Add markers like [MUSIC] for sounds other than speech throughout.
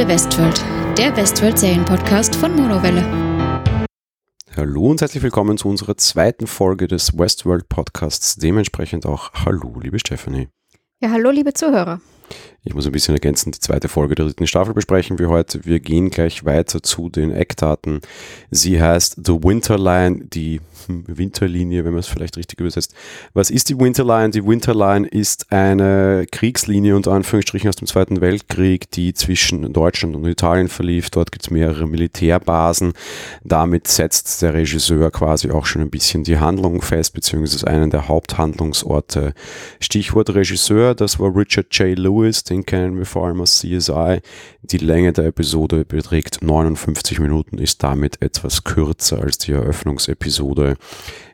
Monowelle Westworld, der Westworld Serienpodcast von Monowelle. Hallo und herzlich willkommen zu unserer zweiten Folge des Westworld Podcasts. Dementsprechend auch Hallo, liebe Stephanie. Ja, hallo, liebe Zuhörer. Ich muss ein bisschen ergänzen, die zweite Folge der dritten Staffel besprechen wir heute. Wir gehen gleich weiter zu den Eckdaten. Sie heißt The Winterline, die [LAUGHS] Winterlinie, wenn man es vielleicht richtig übersetzt. Was ist die Winterline? Die Winterline ist eine Kriegslinie unter Anführungsstrichen aus dem Zweiten Weltkrieg, die zwischen Deutschland und Italien verlief. Dort gibt es mehrere Militärbasen. Damit setzt der Regisseur quasi auch schon ein bisschen die Handlung fest, beziehungsweise einen der Haupthandlungsorte. Stichwort Regisseur, das war Richard J. Lewis, den kennen wir vor allem aus CSI. Die Länge der Episode beträgt 59 Minuten, ist damit etwas kürzer als die Eröffnungsepisode.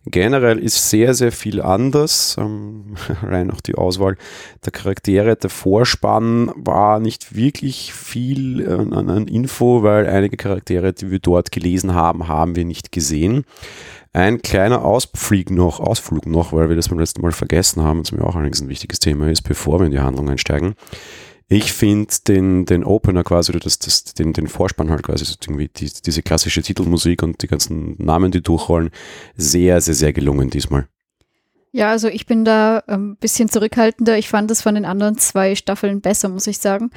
Generell ist sehr, sehr viel anders. Ähm, [LAUGHS] rein auch die Auswahl der Charaktere. Der Vorspann war nicht wirklich viel äh, an, an Info, weil einige Charaktere, die wir dort gelesen haben, haben wir nicht gesehen. Ein kleiner Ausflug noch, Ausflug noch, weil wir das beim letzten Mal vergessen haben, was mir auch allerdings ein wichtiges Thema ist, bevor wir in die Handlung einsteigen. Ich finde den, den Opener quasi, oder das, das, den, den Vorspann halt quasi, irgendwie die, diese klassische Titelmusik und die ganzen Namen, die durchrollen, sehr, sehr, sehr gelungen diesmal. Ja, also ich bin da ein ähm, bisschen zurückhaltender. Ich fand es von den anderen zwei Staffeln besser, muss ich sagen.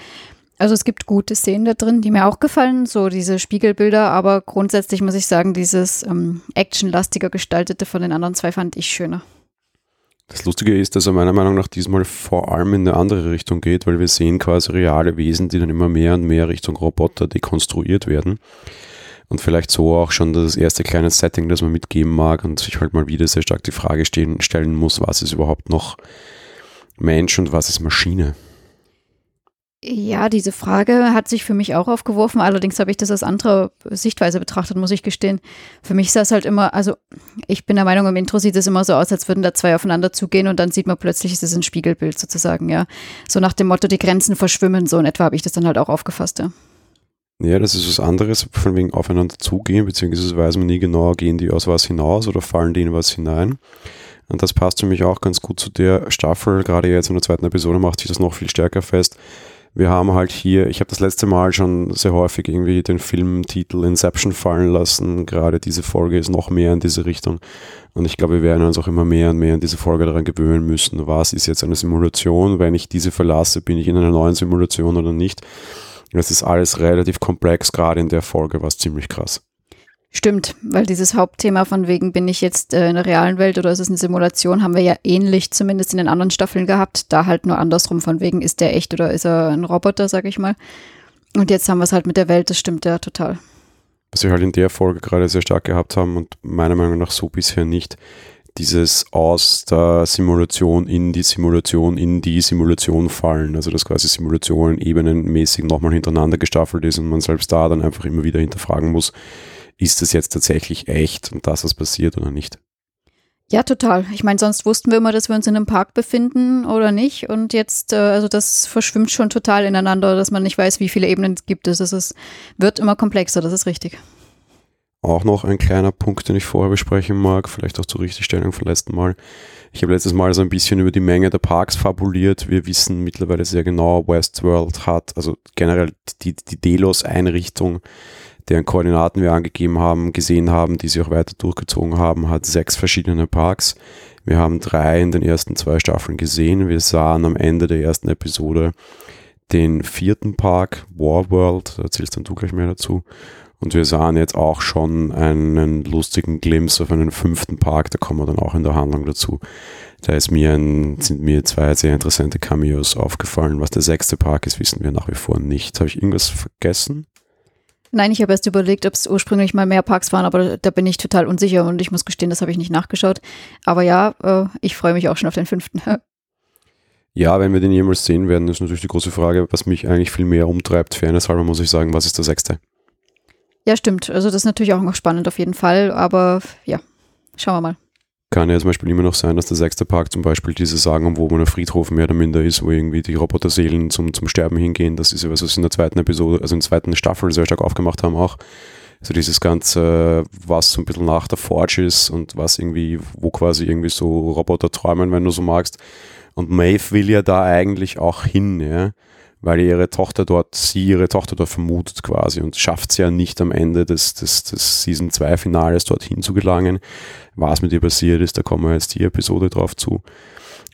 Also es gibt gute Szenen da drin, die mir auch gefallen, so diese Spiegelbilder, aber grundsätzlich muss ich sagen, dieses ähm, actionlastiger gestaltete von den anderen zwei fand ich schöner. Das Lustige ist, dass er meiner Meinung nach diesmal vor allem in eine andere Richtung geht, weil wir sehen quasi reale Wesen, die dann immer mehr und mehr Richtung Roboter dekonstruiert werden. Und vielleicht so auch schon das erste kleine Setting, das man mitgeben mag und sich halt mal wieder sehr stark die Frage stehen, stellen muss, was ist überhaupt noch Mensch und was ist Maschine? Ja, diese Frage hat sich für mich auch aufgeworfen. Allerdings habe ich das aus anderer Sichtweise betrachtet, muss ich gestehen. Für mich sah es halt immer, also ich bin der Meinung, im Intro sieht es immer so aus, als würden da zwei aufeinander zugehen und dann sieht man plötzlich, es ist ein Spiegelbild sozusagen, ja. So nach dem Motto, die Grenzen verschwimmen, so in etwa habe ich das dann halt auch aufgefasst, ja. Ja, das ist was anderes, von wegen aufeinander zugehen, beziehungsweise weiß man nie genau, gehen die aus was hinaus oder fallen die in was hinein. Und das passt für mich auch ganz gut zu der Staffel. Gerade jetzt in der zweiten Episode macht sich das noch viel stärker fest wir haben halt hier, ich habe das letzte Mal schon sehr häufig irgendwie den Filmtitel Inception fallen lassen. Gerade diese Folge ist noch mehr in diese Richtung. Und ich glaube, wir werden uns auch immer mehr und mehr in diese Folge daran gewöhnen müssen. Was ist jetzt eine Simulation? Wenn ich diese verlasse, bin ich in einer neuen Simulation oder nicht? Es ist alles relativ komplex, gerade in der Folge war es ziemlich krass. Stimmt, weil dieses Hauptthema von wegen, bin ich jetzt äh, in der realen Welt oder ist es eine Simulation, haben wir ja ähnlich zumindest in den anderen Staffeln gehabt. Da halt nur andersrum von wegen, ist der echt oder ist er ein Roboter, sag ich mal. Und jetzt haben wir es halt mit der Welt, das stimmt ja total. Was wir halt in der Folge gerade sehr stark gehabt haben und meiner Meinung nach so bisher nicht, dieses aus der Simulation in die Simulation in die Simulation fallen. Also dass quasi Simulationen ebenenmäßig nochmal hintereinander gestaffelt ist und man selbst da dann einfach immer wieder hinterfragen muss, ist das jetzt tatsächlich echt und das, was passiert oder nicht? Ja, total. Ich meine, sonst wussten wir immer, dass wir uns in einem Park befinden oder nicht. Und jetzt, äh, also das verschwimmt schon total ineinander, dass man nicht weiß, wie viele Ebenen gibt es. Es wird immer komplexer, das ist richtig. Auch noch ein kleiner Punkt, den ich vorher besprechen mag, vielleicht auch zur Richtigstellung vom letzten Mal. Ich habe letztes Mal so ein bisschen über die Menge der Parks fabuliert. Wir wissen mittlerweile sehr genau, Westworld hat, also generell die, die Delos-Einrichtung deren Koordinaten wir angegeben haben, gesehen haben, die sie auch weiter durchgezogen haben, hat sechs verschiedene Parks. Wir haben drei in den ersten zwei Staffeln gesehen. Wir sahen am Ende der ersten Episode den vierten Park, Warworld, da erzählst dann du gleich mehr dazu. Und wir sahen jetzt auch schon einen lustigen Glimpse auf einen fünften Park, da kommen wir dann auch in der Handlung dazu. Da ist mir ein, sind mir zwei sehr interessante Cameos aufgefallen. Was der sechste Park ist, wissen wir nach wie vor nicht. Habe ich irgendwas vergessen? Nein, ich habe erst überlegt, ob es ursprünglich mal mehr Parks waren, aber da bin ich total unsicher und ich muss gestehen, das habe ich nicht nachgeschaut. Aber ja, äh, ich freue mich auch schon auf den fünften. [LAUGHS] ja, wenn wir den jemals sehen werden, ist natürlich die große Frage, was mich eigentlich viel mehr umtreibt. Fairness halber muss ich sagen, was ist der sechste? Ja, stimmt. Also das ist natürlich auch noch spannend auf jeden Fall, aber ja, schauen wir mal kann ja zum Beispiel immer noch sein, dass der sechste Park zum Beispiel diese Sagen, wo man ein Friedhof mehr oder minder ist, wo irgendwie die Roboterseelen zum, zum Sterben hingehen. Das ist ja was, was in der zweiten Episode, also in der zweiten Staffel sehr stark aufgemacht haben auch. Also dieses Ganze, was so ein bisschen nach der Forge ist und was irgendwie, wo quasi irgendwie so Roboter träumen, wenn du so magst. Und Maeve will ja da eigentlich auch hin, ja. Weil ihre Tochter dort, sie ihre Tochter dort vermutet quasi und schafft es ja nicht am Ende des, des, des Season 2 Finales dorthin zu gelangen. Was mit ihr passiert ist, da kommen wir jetzt die Episode drauf zu.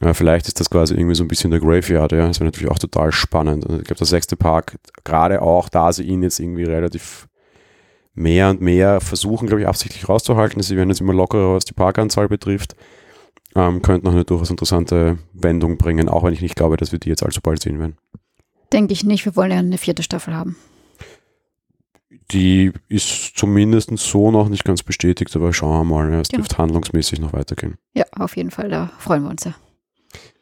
Ja, vielleicht ist das quasi irgendwie so ein bisschen der Graveyard, ja. Das wäre natürlich auch total spannend. Ich glaube, der sechste Park, gerade auch, da sie ihn jetzt irgendwie relativ mehr und mehr versuchen, glaube ich, absichtlich rauszuhalten. Sie werden jetzt immer lockerer, was die Parkanzahl betrifft. Ähm, könnte noch eine durchaus interessante Wendung bringen, auch wenn ich nicht glaube, dass wir die jetzt allzu bald sehen werden. Denke ich nicht. Wir wollen ja eine vierte Staffel haben. Die ist zumindest so noch nicht ganz bestätigt, aber schauen wir mal. Es genau. dürfte handlungsmäßig noch weitergehen. Ja, auf jeden Fall. Da freuen wir uns ja.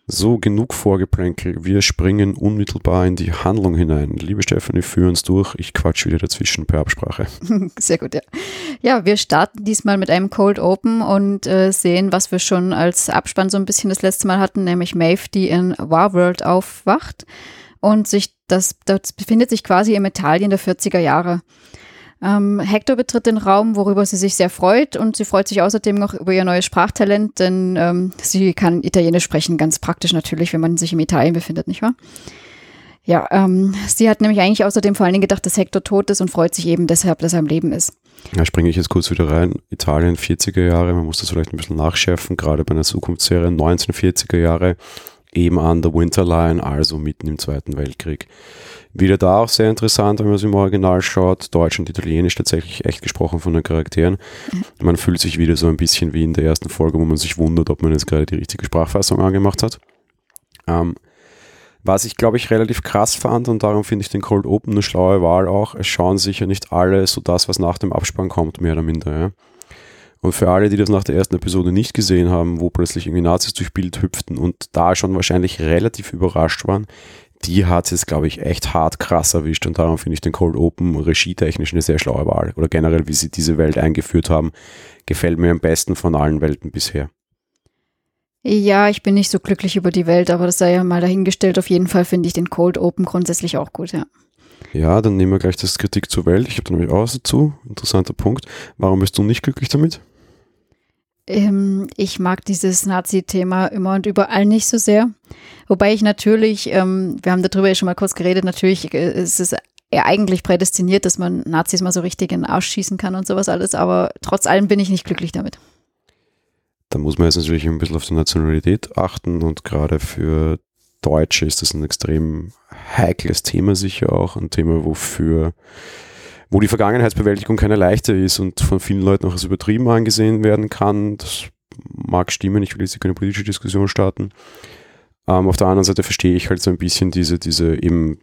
So, genug Vorgeplänkel. Wir springen unmittelbar in die Handlung hinein. Liebe Stefanie, führ uns durch. Ich quatsch wieder dazwischen per Absprache. [LAUGHS] Sehr gut, ja. Ja, wir starten diesmal mit einem Cold Open und äh, sehen, was wir schon als Abspann so ein bisschen das letzte Mal hatten, nämlich Maeve, die in Warworld aufwacht und sich das, das befindet sich quasi im Italien der 40er Jahre. Ähm, Hector betritt den Raum, worüber sie sich sehr freut und sie freut sich außerdem noch über ihr neues Sprachtalent, denn ähm, sie kann Italienisch sprechen, ganz praktisch natürlich, wenn man sich im Italien befindet, nicht wahr? Ja, ähm, sie hat nämlich eigentlich außerdem vor allen Dingen gedacht, dass Hector tot ist und freut sich eben deshalb, dass er am Leben ist. Ja, springe ich jetzt kurz wieder rein. Italien 40er Jahre, man muss das vielleicht ein bisschen nachschärfen, gerade bei einer Zukunftsserie 1940er Jahre, eben an der Winterline, also mitten im Zweiten Weltkrieg. Wieder da auch sehr interessant, wenn man es im Original schaut. Deutsch und Italienisch tatsächlich echt gesprochen von den Charakteren. Mhm. Man fühlt sich wieder so ein bisschen wie in der ersten Folge, wo man sich wundert, ob man jetzt gerade die richtige Sprachfassung angemacht hat. Ähm, was ich, glaube ich, relativ krass fand und darum finde ich den Cold Open eine schlaue Wahl auch. Es schauen sicher nicht alle so das, was nach dem Abspann kommt, mehr oder minder. Ja? Und für alle, die das nach der ersten Episode nicht gesehen haben, wo plötzlich irgendwie Nazis durch Bild hüpften und da schon wahrscheinlich relativ überrascht waren, die hat es jetzt, glaube ich, echt hart krass erwischt und darum finde ich den Cold Open regietechnisch eine sehr schlaue Wahl. Oder generell, wie sie diese Welt eingeführt haben, gefällt mir am besten von allen Welten bisher. Ja, ich bin nicht so glücklich über die Welt, aber das sei ja mal dahingestellt. Auf jeden Fall finde ich den Cold Open grundsätzlich auch gut, ja. Ja, dann nehmen wir gleich das Kritik zur Welt. Ich habe da nämlich auch was dazu. Interessanter Punkt. Warum bist du nicht glücklich damit? Ähm, ich mag dieses Nazi-Thema immer und überall nicht so sehr. Wobei ich natürlich, ähm, wir haben darüber ja schon mal kurz geredet, natürlich äh, ist es ja eigentlich prädestiniert, dass man Nazis mal so richtig in den Arsch schießen kann und sowas alles, aber trotz allem bin ich nicht glücklich damit. Da muss man jetzt natürlich ein bisschen auf die Nationalität achten und gerade für Deutsche ist das ein extrem heikles Thema sicher auch, ein Thema, wofür wo die Vergangenheitsbewältigung keine leichte ist und von vielen Leuten auch als übertrieben angesehen werden kann. Das mag stimmen, ich will jetzt keine politische Diskussion starten. Ähm, auf der anderen Seite verstehe ich halt so ein bisschen diese, diese eben,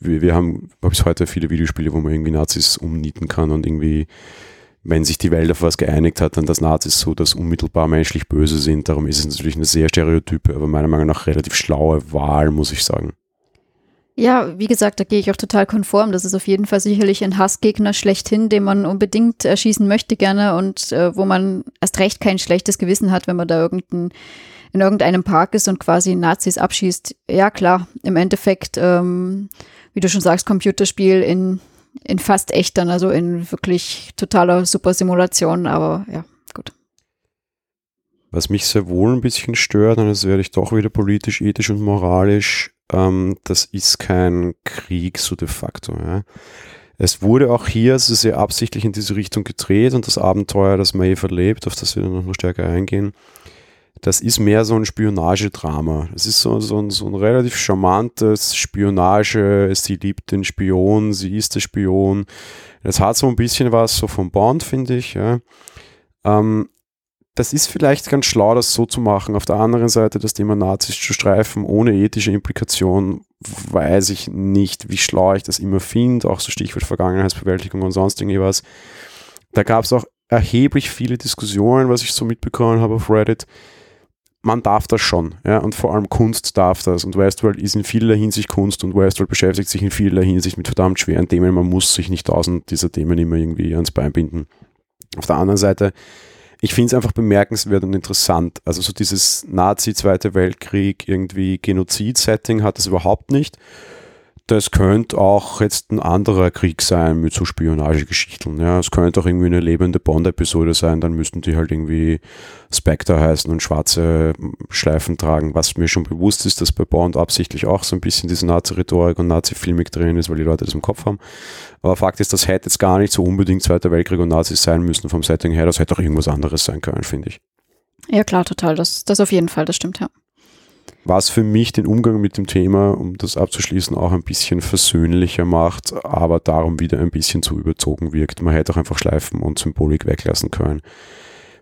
wir, wir haben bis heute viele Videospiele, wo man irgendwie Nazis umnieten kann und irgendwie, wenn sich die Welt auf was geeinigt hat, dann dass Nazis so das unmittelbar menschlich böse sind. Darum ist es natürlich eine sehr stereotype, aber meiner Meinung nach relativ schlaue Wahl, muss ich sagen. Ja, wie gesagt, da gehe ich auch total konform. Das ist auf jeden Fall sicherlich ein Hassgegner schlechthin, den man unbedingt erschießen möchte gerne und äh, wo man erst recht kein schlechtes Gewissen hat, wenn man da irgendein, in irgendeinem Park ist und quasi Nazis abschießt. Ja, klar, im Endeffekt, ähm, wie du schon sagst, Computerspiel in, in fast echt dann, also in wirklich totaler Supersimulation, aber ja, gut. Was mich sehr wohl ein bisschen stört, und jetzt werde ich doch wieder politisch, ethisch und moralisch, ähm, das ist kein Krieg so de facto. Ja. Es wurde auch hier sehr absichtlich in diese Richtung gedreht und das Abenteuer, das Maeve erlebt, auf das wir dann noch stärker eingehen, das ist mehr so ein Spionagedrama. Es ist so, so, ein, so ein relativ charmantes Spionage. Sie liebt den Spion, sie ist der Spion. Es hat so ein bisschen was so vom Bond, finde ich. Ja. Ähm, das ist vielleicht ganz schlau, das so zu machen. Auf der anderen Seite das Thema Nazis zu streifen, ohne ethische Implikation, weiß ich nicht, wie schlau ich das immer finde. Auch so Stichwort Vergangenheitsbewältigung und sonst irgendwas. Da gab es auch erheblich viele Diskussionen, was ich so mitbekommen habe auf Reddit. Man darf das schon, ja, und vor allem Kunst darf das. Und Westworld ist in vieler Hinsicht Kunst und Westworld beschäftigt sich in vieler Hinsicht mit verdammt schweren Themen. Man muss sich nicht tausend dieser Themen immer irgendwie ans Bein binden. Auf der anderen Seite ich finde es einfach bemerkenswert und interessant. Also so dieses Nazi-Zweite Weltkrieg, irgendwie Genozid-Setting hat es überhaupt nicht. Das könnte auch jetzt ein anderer Krieg sein mit so Spionagegeschichten. Ja, es könnte auch irgendwie eine lebende Bond-Episode sein, dann müssten die halt irgendwie Spectre heißen und schwarze Schleifen tragen, was mir schon bewusst ist, dass bei Bond absichtlich auch so ein bisschen diese Nazi-Rhetorik und Nazi-Filmik drin ist, weil die Leute das im Kopf haben. Aber Fakt ist, das hätte jetzt gar nicht so unbedingt Zweiter Weltkrieg und Nazis sein müssen vom Setting her, das hätte auch irgendwas anderes sein können, finde ich. Ja, klar, total. Das, das auf jeden Fall, das stimmt, ja was für mich den Umgang mit dem Thema, um das abzuschließen, auch ein bisschen versöhnlicher macht, aber darum wieder ein bisschen zu überzogen wirkt. Man hätte auch einfach Schleifen und Symbolik weglassen können.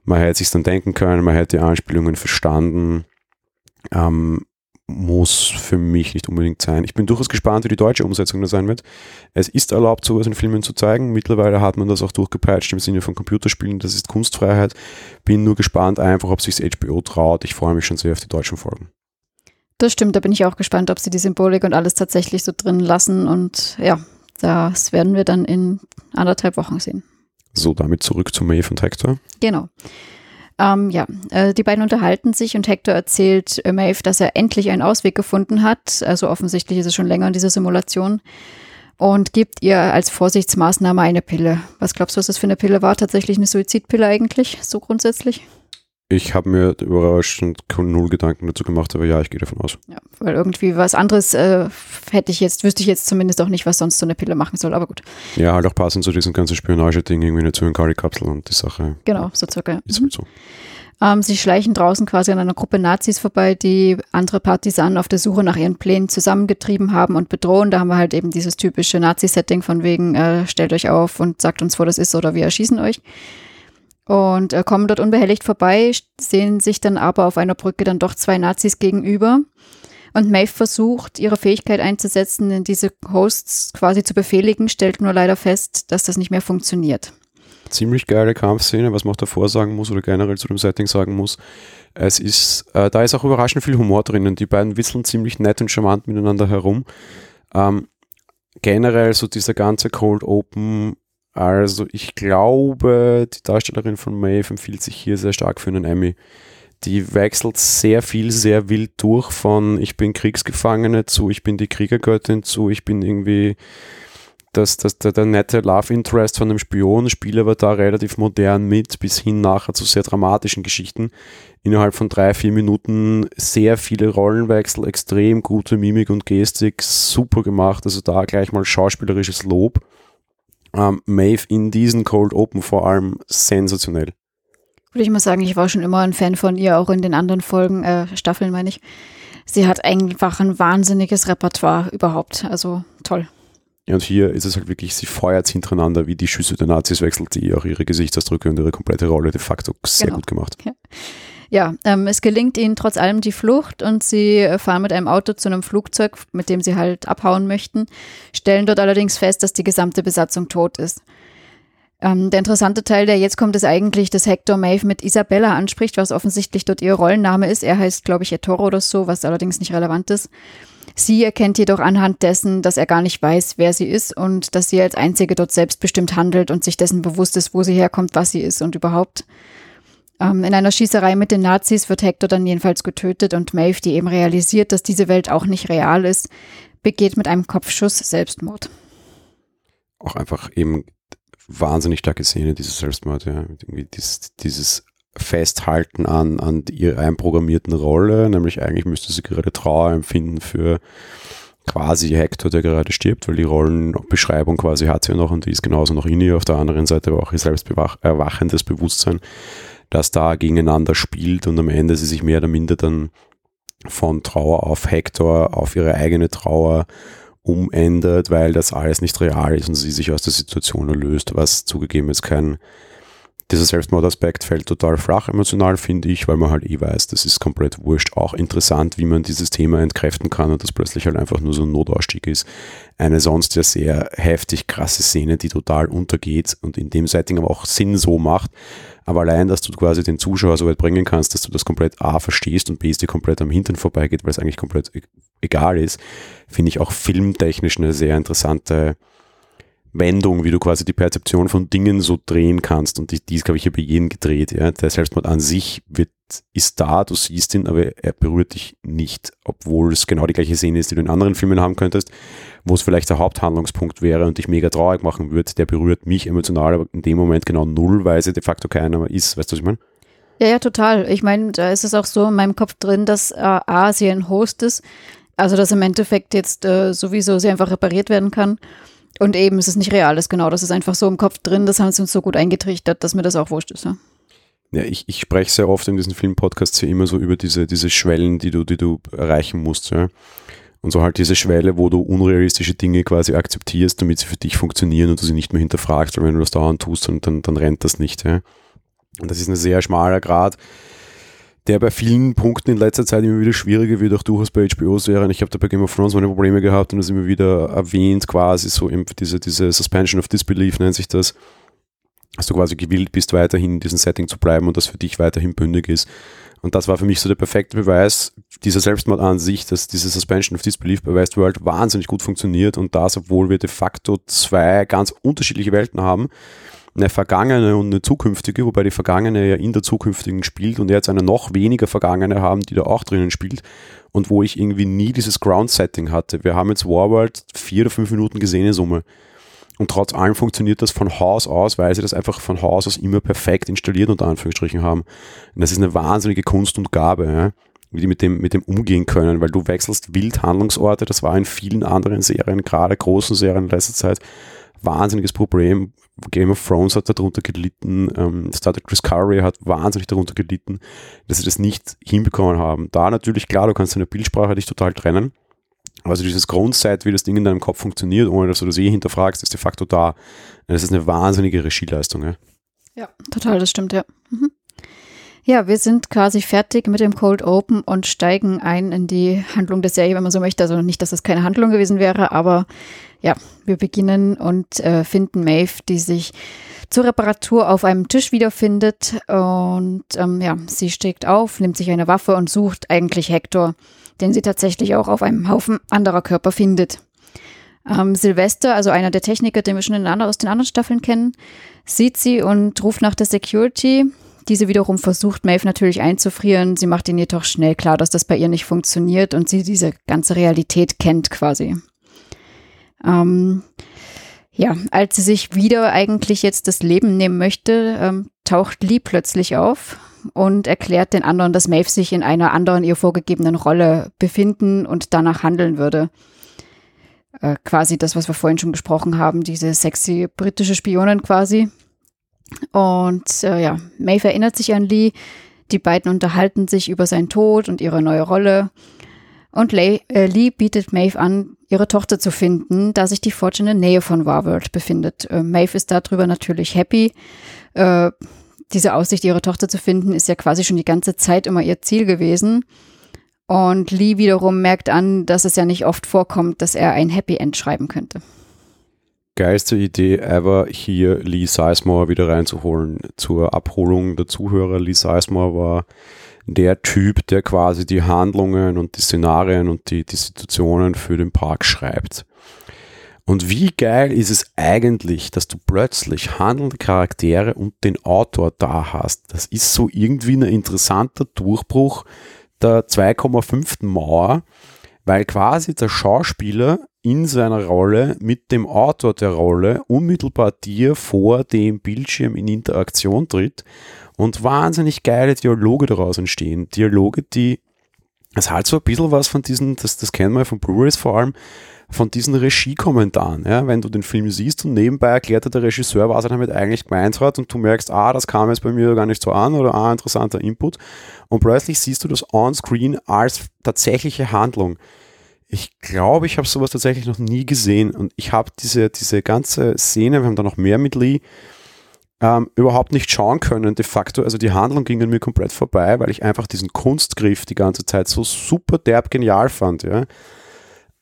Man hätte sich dann denken können, man hätte die Anspielungen verstanden. Ähm, muss für mich nicht unbedingt sein. Ich bin durchaus gespannt, wie die deutsche Umsetzung da sein wird. Es ist erlaubt, sowas in Filmen zu zeigen. Mittlerweile hat man das auch durchgepeitscht im Sinne von Computerspielen. Das ist Kunstfreiheit. Bin nur gespannt einfach, ob sich HBO traut. Ich freue mich schon sehr auf die deutschen Folgen. Das stimmt, da bin ich auch gespannt, ob sie die Symbolik und alles tatsächlich so drin lassen. Und ja, das werden wir dann in anderthalb Wochen sehen. So, damit zurück zu Maeve und Hector. Genau. Ähm, ja, äh, die beiden unterhalten sich und Hector erzählt äh, Maeve, dass er endlich einen Ausweg gefunden hat. Also offensichtlich ist es schon länger in dieser Simulation. Und gibt ihr als Vorsichtsmaßnahme eine Pille. Was glaubst du, was das für eine Pille war? Tatsächlich eine Suizidpille eigentlich, so grundsätzlich? Ich habe mir überraschend null Gedanken dazu gemacht, aber ja, ich gehe davon aus. Ja, weil irgendwie was anderes äh, hätte ich jetzt, wüsste ich jetzt zumindest auch nicht, was sonst so eine Pille machen soll, aber gut. Ja, halt auch passend zu diesem ganzen Spionage-Ding, irgendwie eine Zyankali-Kapsel und die Sache. Genau, so circa. Ist halt so. Ähm, sie schleichen draußen quasi an einer Gruppe Nazis vorbei, die andere Partisanen auf der Suche nach ihren Plänen zusammengetrieben haben und bedrohen. Da haben wir halt eben dieses typische Nazi-Setting von wegen, äh, stellt euch auf und sagt uns, wo das ist oder wir erschießen euch und äh, kommen dort unbehelligt vorbei, sehen sich dann aber auf einer Brücke dann doch zwei Nazis gegenüber. Und Maeve versucht, ihre Fähigkeit einzusetzen, diese Hosts quasi zu befehligen, stellt nur leider fest, dass das nicht mehr funktioniert. Ziemlich geile Kampfszene, was man auch davor sagen muss oder generell zu dem Setting sagen muss. Es ist, äh, da ist auch überraschend viel Humor drinnen. Die beiden witzeln ziemlich nett und charmant miteinander herum. Ähm, generell so dieser ganze Cold Open also ich glaube, die Darstellerin von Maeve empfiehlt sich hier sehr stark für einen Emmy. Die wechselt sehr viel, sehr wild durch von ich bin Kriegsgefangene zu ich bin die Kriegergöttin zu ich bin irgendwie das, das, der, der nette Love Interest von einem Spion, spiele aber da relativ modern mit, bis hin nachher zu sehr dramatischen Geschichten. Innerhalb von drei, vier Minuten sehr viele Rollenwechsel, extrem gute Mimik und Gestik, super gemacht. Also da gleich mal schauspielerisches Lob ähm, Maeve in diesen Cold Open vor allem sensationell. Würde ich mal sagen, ich war schon immer ein Fan von ihr, auch in den anderen Folgen, äh, Staffeln meine ich. Sie hat einfach ein wahnsinniges Repertoire überhaupt. Also toll. Ja, und hier ist es halt wirklich, sie feuert hintereinander, wie die Schüsse der Nazis wechselt, die auch ihre Gesichtsausdrücke und ihre komplette Rolle de facto sehr genau. gut gemacht. Ja. Ja, ähm, es gelingt ihnen trotz allem die Flucht und sie äh, fahren mit einem Auto zu einem Flugzeug, mit dem sie halt abhauen möchten, stellen dort allerdings fest, dass die gesamte Besatzung tot ist. Ähm, der interessante Teil, der jetzt kommt, ist eigentlich, dass Hector Maeve mit Isabella anspricht, was offensichtlich dort ihr Rollenname ist. Er heißt, glaube ich, Ettoro oder so, was allerdings nicht relevant ist. Sie erkennt jedoch anhand dessen, dass er gar nicht weiß, wer sie ist und dass sie als Einzige dort selbstbestimmt handelt und sich dessen bewusst ist, wo sie herkommt, was sie ist und überhaupt. Ähm, in einer Schießerei mit den Nazis wird Hector dann jedenfalls getötet und Maeve, die eben realisiert, dass diese Welt auch nicht real ist, begeht mit einem Kopfschuss Selbstmord. Auch einfach eben wahnsinnig starke Szene, dieses Selbstmord, ja. Dieses, dieses Festhalten an, an ihrer einprogrammierten Rolle, nämlich eigentlich müsste sie gerade Trauer empfinden für quasi Hector, der gerade stirbt, weil die Rollenbeschreibung quasi hat sie ja noch und die ist genauso noch in ihr. Auf der anderen Seite aber auch ihr selbst erwachendes Bewusstsein das da gegeneinander spielt und am Ende sie sich mehr oder minder dann von Trauer auf Hector, auf ihre eigene Trauer umändert, weil das alles nicht real ist und sie sich aus der Situation erlöst, was zugegeben ist kein dieser Selbstmordaspekt fällt total flach emotional, finde ich, weil man halt eh weiß, das ist komplett wurscht. Auch interessant, wie man dieses Thema entkräften kann und das plötzlich halt einfach nur so ein Notausstieg ist. Eine sonst ja sehr heftig krasse Szene, die total untergeht und in dem Setting aber auch Sinn so macht. Aber allein, dass du quasi den Zuschauer so weit bringen kannst, dass du das komplett A verstehst und B ist dir komplett am Hintern vorbeigeht, weil es eigentlich komplett e-, egal ist, finde ich auch filmtechnisch eine sehr interessante Wendung, wie du quasi die Perzeption von Dingen so drehen kannst. Und die ist, glaube ich, hier bei jedem gedreht. Ja. Der Selbstmord an sich wird, ist da, du siehst ihn, aber er berührt dich nicht, obwohl es genau die gleiche Szene ist, die du in anderen Filmen haben könntest. Wo es vielleicht der Haupthandlungspunkt wäre und dich mega traurig machen würde, der berührt mich emotional, aber in dem Moment genau null, weil sie de facto keiner ist. Weißt du, was ich meine? Ja, ja, total. Ich meine, da ist es auch so in meinem Kopf drin, dass äh, A, sie ein Host ist, also dass im Endeffekt jetzt äh, sowieso sie einfach repariert werden kann. Und eben, es ist nicht real ist, genau. Das ist einfach so im Kopf drin, das haben sie uns so gut eingetrichtert, dass mir das auch wurscht ist. Ja, ja ich, ich spreche sehr oft in diesen Filmpodcasts ja immer so über diese, diese Schwellen, die du, die du erreichen musst. Ja. Und so halt diese Schwelle, wo du unrealistische Dinge quasi akzeptierst, damit sie für dich funktionieren und du sie nicht mehr hinterfragst, weil wenn du das dauernd tust, dann, dann, dann rennt das nicht. Ja. Und das ist ein sehr schmaler Grad, der bei vielen Punkten in letzter Zeit immer wieder schwieriger wird, auch durchaus bei HBO-Serien. Ich habe da bei Game of Thrones meine Probleme gehabt und das immer wieder erwähnt, quasi so diese, diese Suspension of Disbelief nennt sich das, dass du quasi gewillt bist, weiterhin in diesem Setting zu bleiben und das für dich weiterhin bündig ist. Und das war für mich so der perfekte Beweis, dieser Selbstmord an sich, dass diese Suspension of Disbelief bei Westworld wahnsinnig gut funktioniert und das, obwohl wir de facto zwei ganz unterschiedliche Welten haben eine vergangene und eine zukünftige, wobei die vergangene ja in der zukünftigen spielt und jetzt eine noch weniger vergangene haben, die da auch drinnen spielt und wo ich irgendwie nie dieses Ground-Setting hatte. Wir haben jetzt Warworld vier oder fünf Minuten gesehen in Summe. Und trotz allem funktioniert das von Haus aus, weil sie das einfach von Haus aus immer perfekt installiert unter Anführungsstrichen haben. Und das ist eine wahnsinnige Kunst und Gabe, ja? wie die mit dem, mit dem umgehen können, weil du wechselst wild Handlungsorte. Das war in vielen anderen Serien, gerade großen Serien in letzter Zeit, wahnsinniges Problem. Game of Thrones hat darunter gelitten, ähm, Star Trek Discovery hat wahnsinnig darunter gelitten, dass sie das nicht hinbekommen haben. Da natürlich, klar, du kannst deine Bildsprache dich total trennen, also dieses Grundset, wie das Ding in deinem Kopf funktioniert, ohne dass du das eh hinterfragst, ist de facto da. Das ist eine wahnsinnige Regieleistung. Ja, ja total, das stimmt, ja. Mhm. Ja, wir sind quasi fertig mit dem Cold Open und steigen ein in die Handlung der Serie, wenn man so möchte. Also nicht, dass das keine Handlung gewesen wäre, aber ja, wir beginnen und äh, finden Maeve, die sich zur Reparatur auf einem Tisch wiederfindet. Und ähm, ja, sie steigt auf, nimmt sich eine Waffe und sucht eigentlich Hector, den sie tatsächlich auch auf einem Haufen anderer Körper findet. Ähm, Sylvester, also einer der Techniker, den wir schon in, aus den anderen Staffeln kennen, sieht sie und ruft nach der Security. Diese wiederum versucht Maeve natürlich einzufrieren. Sie macht ihnen jedoch schnell klar, dass das bei ihr nicht funktioniert und sie diese ganze Realität kennt quasi. Ähm, ja, als sie sich wieder eigentlich jetzt das Leben nehmen möchte, ähm, taucht Lee plötzlich auf und erklärt den anderen, dass Maeve sich in einer anderen ihr vorgegebenen Rolle befinden und danach handeln würde. Äh, quasi das, was wir vorhin schon gesprochen haben, diese sexy britische Spionin quasi. Und äh, ja, Maeve erinnert sich an Lee. Die beiden unterhalten sich über seinen Tod und ihre neue Rolle. Und Lee, äh, Lee bietet Maeve an, ihre Tochter zu finden, da sich die Forge in der Nähe von Warworld befindet. Äh, Maeve ist darüber natürlich happy. Äh, diese Aussicht, ihre Tochter zu finden, ist ja quasi schon die ganze Zeit immer ihr Ziel gewesen. Und Lee wiederum merkt an, dass es ja nicht oft vorkommt, dass er ein Happy End schreiben könnte geilste Idee ever, hier Lee Sizemore wieder reinzuholen zur Abholung der Zuhörer. Lee Sizemore war der Typ, der quasi die Handlungen und die Szenarien und die, die Situationen für den Park schreibt. Und wie geil ist es eigentlich, dass du plötzlich handelnde Charaktere und den Autor da hast? Das ist so irgendwie ein interessanter Durchbruch der 2,5. Mauer, weil quasi der Schauspieler in seiner Rolle mit dem Autor der Rolle unmittelbar dir vor dem Bildschirm in Interaktion tritt und wahnsinnig geile Dialoge daraus entstehen. Dialoge, die, es halt so ein bisschen was von diesen, das, das kennen wir von Blu-rays vor allem, von diesen Regiekommentaren. Ja? Wenn du den Film siehst und nebenbei erklärt der Regisseur, was er damit eigentlich gemeint hat und du merkst, ah, das kam jetzt bei mir gar nicht so an oder ah, interessanter Input und plötzlich siehst du das on-screen als tatsächliche Handlung. Ich glaube, ich habe sowas tatsächlich noch nie gesehen und ich habe diese, diese ganze Szene, wir haben da noch mehr mit Lee, ähm, überhaupt nicht schauen können. De facto, also die Handlung ging an mir komplett vorbei, weil ich einfach diesen Kunstgriff die ganze Zeit so super derb genial fand. Ja.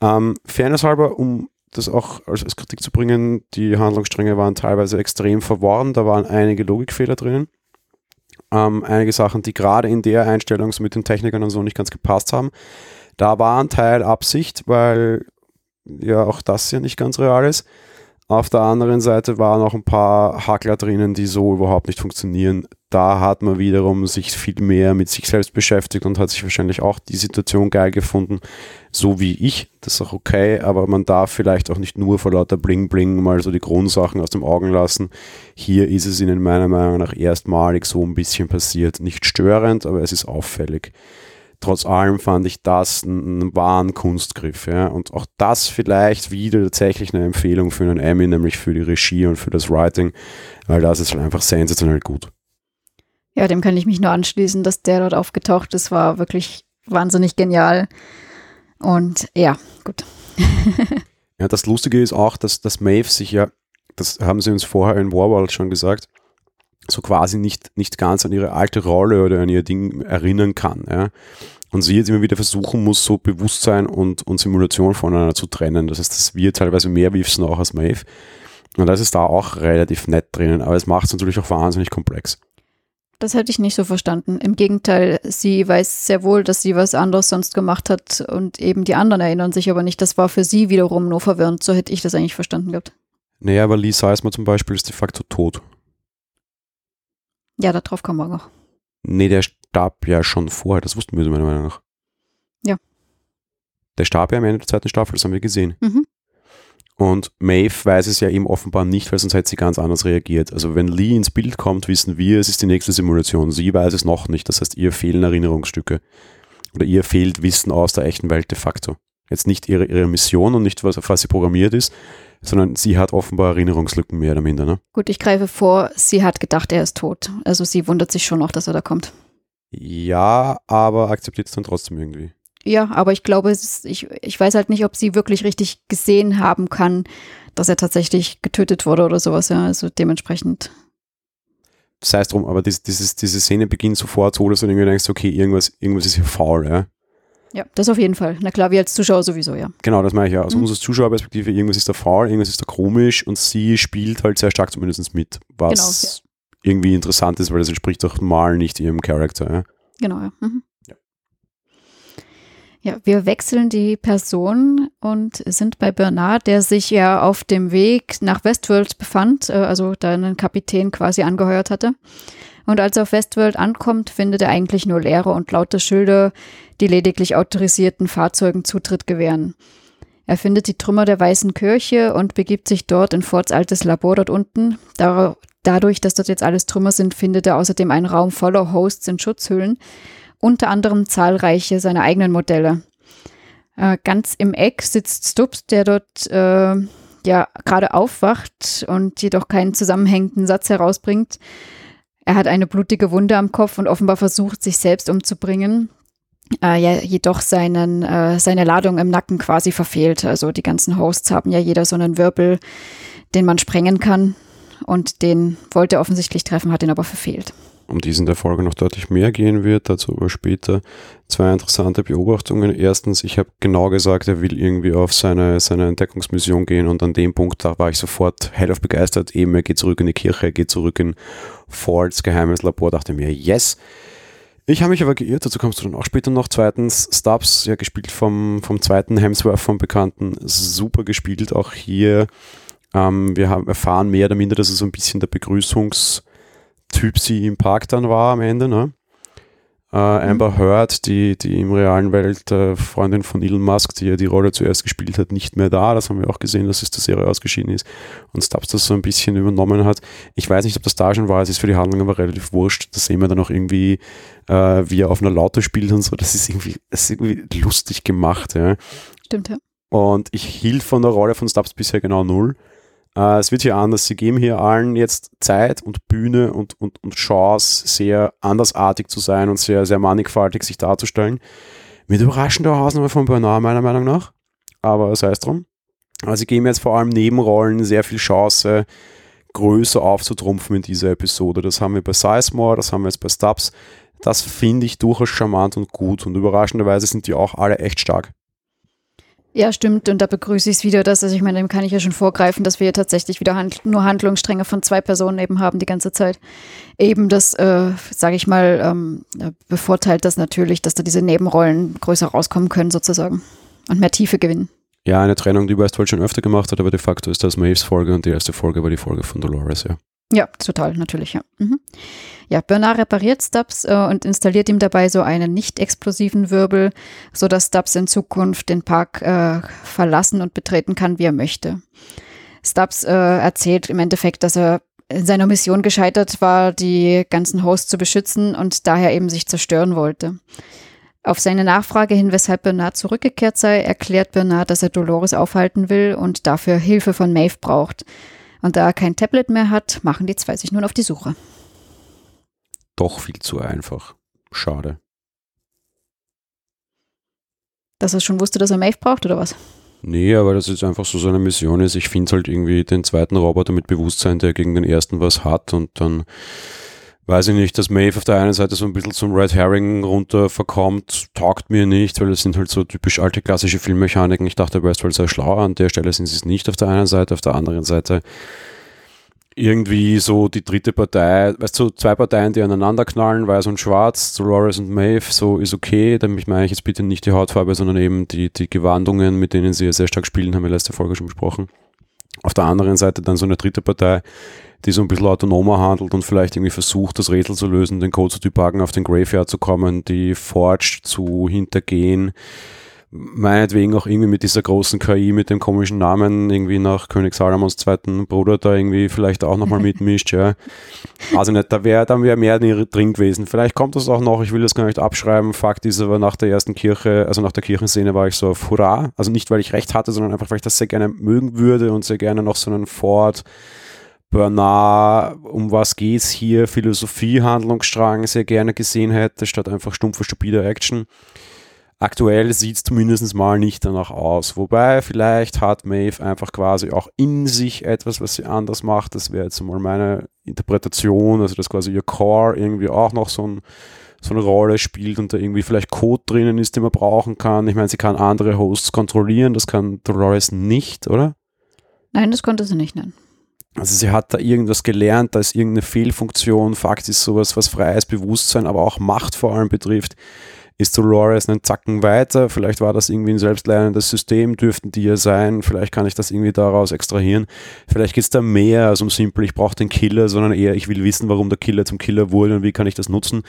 Ähm, Fairness halber, um das auch als, als Kritik zu bringen, die Handlungsstränge waren teilweise extrem verworren, da waren einige Logikfehler drinnen. Ähm, einige Sachen, die gerade in der Einstellung so mit den Technikern und so nicht ganz gepasst haben. Da war ein Teil Absicht, weil ja auch das ja nicht ganz real ist. Auf der anderen Seite waren auch ein paar Hackler drinnen, die so überhaupt nicht funktionieren. da hat man wiederum sich viel mehr mit sich selbst beschäftigt und hat sich wahrscheinlich auch die Situation geil gefunden, so wie ich. Das ist auch okay, aber man darf vielleicht auch nicht nur vor lauter Bling Bling mal so die Grundsachen aus dem Augen lassen. Hier ist es ihnen meiner Meinung nach erstmalig so ein bisschen passiert. Nicht störend, aber es ist auffällig trotz allem fand ich das einen wahren Kunstgriff. Ja? Und auch das vielleicht wieder tatsächlich eine Empfehlung für einen Emmy, nämlich für die Regie und für das Writing, weil das ist einfach sensationell gut. Ja, dem kann ich mich nur anschließen, dass der dort aufgetaucht ist, war wirklich wahnsinnig genial. Und ja, gut. [LAUGHS] ja, das Lustige ist auch, dass, dass Maeve sich ja, das haben sie uns vorher in Warworld schon gesagt, so quasi nicht, nicht ganz an ihre alte Rolle oder an ihr Ding erinnern kann. Ja. Und sie jetzt immer wieder versuchen muss, so Bewusstsein und, und Simulation voneinander zu trennen. Das heißt, dass wir teilweise mehr wissen auch als Maeve. Und das ist da auch relativ nett drinnen, aber es macht es natürlich auch wahnsinnig komplex. Das hätte ich nicht so verstanden. Im Gegenteil, sie weiß sehr wohl, dass sie was anderes sonst gemacht hat und eben die anderen erinnern sich aber nicht. Das war für sie wiederum nur verwirrend. So hätte ich das eigentlich verstanden gehabt. Naja, aber Lee Seismer zum Beispiel ist de facto tot. Ja, darauf kommen wir noch. Nee, der starb ja schon vorher, das wussten wir meiner Meinung nach. Ja. Der starb ja am Ende der zweiten Staffel, das haben wir gesehen. Mhm. Und Maeve weiß es ja eben offenbar nicht, weil sonst hätte sie ganz anders reagiert. Also wenn Lee ins Bild kommt, wissen wir, es ist die nächste Simulation. Sie weiß es noch nicht. Das heißt, ihr fehlen Erinnerungsstücke. Oder ihr fehlt Wissen aus der echten Welt de facto. Jetzt nicht ihre, ihre Mission und nicht, was, was sie programmiert ist, sondern sie hat offenbar Erinnerungslücken mehr oder minder. Ne? Gut, ich greife vor, sie hat gedacht, er ist tot. Also sie wundert sich schon noch, dass er da kommt. Ja, aber akzeptiert es dann trotzdem irgendwie. Ja, aber ich glaube, ist, ich, ich weiß halt nicht, ob sie wirklich richtig gesehen haben kann, dass er tatsächlich getötet wurde oder sowas. Ja, also dementsprechend. Sei es drum, aber dies, dieses, diese Szene beginnt sofort so, dass du irgendwie denkst, okay, irgendwas, irgendwas ist hier faul, ja. Ja, das auf jeden Fall. Na klar, wir als Zuschauer sowieso, ja. Genau, das meine ich ja. Aus mhm. unserer Zuschauerperspektive, irgendwas ist da faul, irgendwas ist da komisch und sie spielt halt sehr stark zumindest mit, was genau, ja. irgendwie interessant ist, weil das entspricht auch mal nicht ihrem Charakter. Ja? Genau, ja. Mhm. Ja. Wir wechseln die Person und sind bei Bernard, der sich ja auf dem Weg nach Westworld befand, äh, also da einen Kapitän quasi angeheuert hatte. Und als er auf Westworld ankommt, findet er eigentlich nur Leere und lauter Schilder, die lediglich autorisierten Fahrzeugen Zutritt gewähren. Er findet die Trümmer der Weißen Kirche und begibt sich dort in Fords altes Labor dort unten. dadurch, dass dort jetzt alles Trümmer sind, findet er außerdem einen Raum voller Hosts in Schutzhüllen, unter anderem zahlreiche seiner eigenen Modelle. Äh, ganz im Eck sitzt Stubbs, der dort äh, ja gerade aufwacht und jedoch keinen zusammenhängenden Satz herausbringt. Er hat eine blutige Wunde am Kopf und offenbar versucht, sich selbst umzubringen. Äh, ja, jedoch seinen, äh, seine Ladung im Nacken quasi verfehlt. Also die ganzen Hosts haben ja jeder so einen Wirbel, den man sprengen kann. Und den wollte er offensichtlich treffen, hat ihn aber verfehlt um die es in der Folge noch deutlich mehr gehen wird, dazu aber später zwei interessante Beobachtungen. Erstens, ich habe genau gesagt, er will irgendwie auf seine, seine Entdeckungsmission gehen und an dem Punkt, da war ich sofort hellauf begeistert. Eben, er geht zurück in die Kirche, er geht zurück in Fords geheimes Labor, dachte mir, yes. Ich habe mich aber geirrt, dazu kommst du dann auch später noch. Zweitens, Stubbs, ja gespielt vom, vom zweiten Hemsworth, vom Bekannten, super gespielt, auch hier. Ähm, wir haben erfahren mehr oder minder, dass er so ein bisschen der Begrüßungs- Typ sie im Park dann war am Ende. Ne? Äh, Amber mhm. Heard, die, die im realen Welt äh, Freundin von Elon Musk, die ja die Rolle zuerst gespielt hat, nicht mehr da. Das haben wir auch gesehen, dass es der Serie ausgeschieden ist und Stubbs das so ein bisschen übernommen hat. Ich weiß nicht, ob das da schon war, es ist für die Handlung aber relativ wurscht. Da sehen wir dann auch irgendwie, äh, wie er auf einer Laute spielt und so. Das ist irgendwie, das ist irgendwie lustig gemacht. Ja. Stimmt, ja. Und ich hielt von der Rolle von Stubbs bisher genau null. Äh, es wird hier anders. Sie geben hier allen jetzt Zeit und Bühne und, und, und Chance, sehr andersartig zu sein und sehr, sehr mannigfaltig sich darzustellen. Mit überraschender Hausnummer von Bernard, meiner Meinung nach. Aber sei es drum. Also sie geben jetzt vor allem Nebenrollen sehr viel Chance, größer aufzutrumpfen in dieser Episode. Das haben wir bei Sizemore, das haben wir jetzt bei Stubbs. Das finde ich durchaus charmant und gut. Und überraschenderweise sind die auch alle echt stark. Ja, stimmt. Und da begrüße ich es wieder, dass, also ich meine, dem kann ich ja schon vorgreifen, dass wir tatsächlich wieder hand nur Handlungsstränge von zwei Personen eben haben die ganze Zeit. Eben das, äh, sage ich mal, ähm, bevorteilt das natürlich, dass da diese Nebenrollen größer rauskommen können sozusagen und mehr Tiefe gewinnen. Ja, eine Trennung, die Westworld schon öfter gemacht hat, aber de facto ist das Maves Folge und die erste Folge war die Folge von Dolores, ja. Ja, total, natürlich, ja. Mhm. Ja, Bernard repariert Stubbs äh, und installiert ihm dabei so einen nicht explosiven Wirbel, sodass Stubbs in Zukunft den Park äh, verlassen und betreten kann, wie er möchte. Stubbs äh, erzählt im Endeffekt, dass er in seiner Mission gescheitert war, die ganzen Hosts zu beschützen und daher eben sich zerstören wollte. Auf seine Nachfrage hin, weshalb Bernard zurückgekehrt sei, erklärt Bernard, dass er Dolores aufhalten will und dafür Hilfe von Maeve braucht. Und da er kein Tablet mehr hat, machen die zwei sich nun auf die Suche. Doch viel zu einfach. Schade. Dass er schon wusste, dass er Maeve braucht, oder was? Nee, aber das ist einfach so seine Mission ist. Ich finde halt irgendwie den zweiten Roboter mit Bewusstsein, der gegen den ersten was hat und dann weiß ich nicht, dass Maeve auf der einen Seite so ein bisschen zum Red Herring runter verkommt, taugt mir nicht, weil es sind halt so typisch alte klassische Filmmechaniken. Ich dachte, Westworld sei schlau, an der Stelle sind sie es nicht auf der einen Seite, auf der anderen Seite irgendwie so die dritte Partei, weißt du, zwei Parteien, die aneinander knallen, weiß und schwarz, Dolores und Maeve, so ist okay, damit meine ich jetzt bitte nicht die Hautfarbe, sondern eben die, die Gewandungen, mit denen sie sehr stark spielen, haben wir letzte Folge schon besprochen. Auf der anderen Seite dann so eine dritte Partei, die so ein bisschen autonomer handelt und vielleicht irgendwie versucht, das Rätsel zu lösen, den Code zu debuggen, auf den Graveyard zu kommen, die Forge zu hintergehen, meinetwegen auch irgendwie mit dieser großen KI, mit dem komischen Namen, irgendwie nach König Salomons zweiten Bruder da irgendwie vielleicht auch nochmal [LAUGHS] mitmischt, ja. Also nicht, da wäre dann wär mehr drin gewesen. Vielleicht kommt das auch noch, ich will das gar nicht abschreiben. Fakt ist aber nach der ersten Kirche, also nach der Kirchenszene war ich so auf Hurra. Also nicht, weil ich recht hatte, sondern einfach, weil ich das sehr gerne mögen würde und sehr gerne noch so einen Ford Bernard, um was geht's hier, Philosophie, Handlungsstrang sehr gerne gesehen hätte, statt einfach stumpfe, stupide Action. Aktuell sieht es zumindest mal nicht danach aus. Wobei vielleicht hat Maeve einfach quasi auch in sich etwas, was sie anders macht. Das wäre jetzt mal meine Interpretation, also dass quasi ihr Core irgendwie auch noch so, ein, so eine Rolle spielt und da irgendwie vielleicht Code drinnen ist, den man brauchen kann. Ich meine, sie kann andere Hosts kontrollieren, das kann Dolores nicht, oder? Nein, das konnte sie nicht nennen. Also sie hat da irgendwas gelernt, da ist irgendeine Fehlfunktion, Fakt ist sowas, was freies Bewusstsein, aber auch Macht vor allem betrifft ist Dolores einen Zacken weiter. Vielleicht war das irgendwie ein selbstlernendes System, dürften die ja sein. Vielleicht kann ich das irgendwie daraus extrahieren. Vielleicht geht es da mehr als um simpel, ich brauche den Killer, sondern eher, ich will wissen, warum der Killer zum Killer wurde und wie kann ich das nutzen.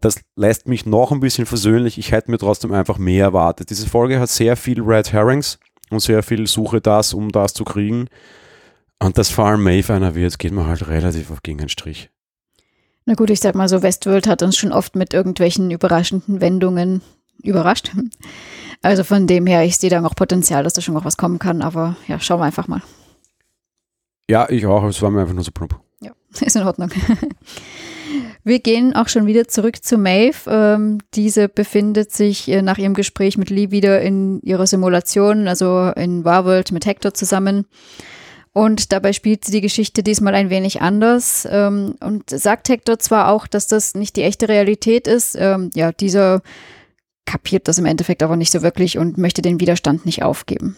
Das lässt mich noch ein bisschen versöhnlich. Ich hätte mir trotzdem einfach mehr erwartet. Diese Folge hat sehr viel Red Herrings und sehr viel Suche das, um das zu kriegen. Und dass vor allem Maeve einer wird, geht mir halt relativ auf gegen den Strich. Na gut, ich sag mal so, Westworld hat uns schon oft mit irgendwelchen überraschenden Wendungen überrascht. Also von dem her, ich sehe da noch Potenzial, dass da schon noch was kommen kann, aber ja, schauen wir einfach mal. Ja, ich auch, es war mir einfach nur so plump. Ja, [LAUGHS] ist in Ordnung. Wir gehen auch schon wieder zurück zu Maeve. Ähm, diese befindet sich äh, nach ihrem Gespräch mit Lee wieder in ihrer Simulation, also in Warworld mit Hector zusammen. Und dabei spielt sie die Geschichte diesmal ein wenig anders ähm, und sagt Hector zwar auch, dass das nicht die echte Realität ist. Ähm, ja, dieser kapiert das im Endeffekt aber nicht so wirklich und möchte den Widerstand nicht aufgeben.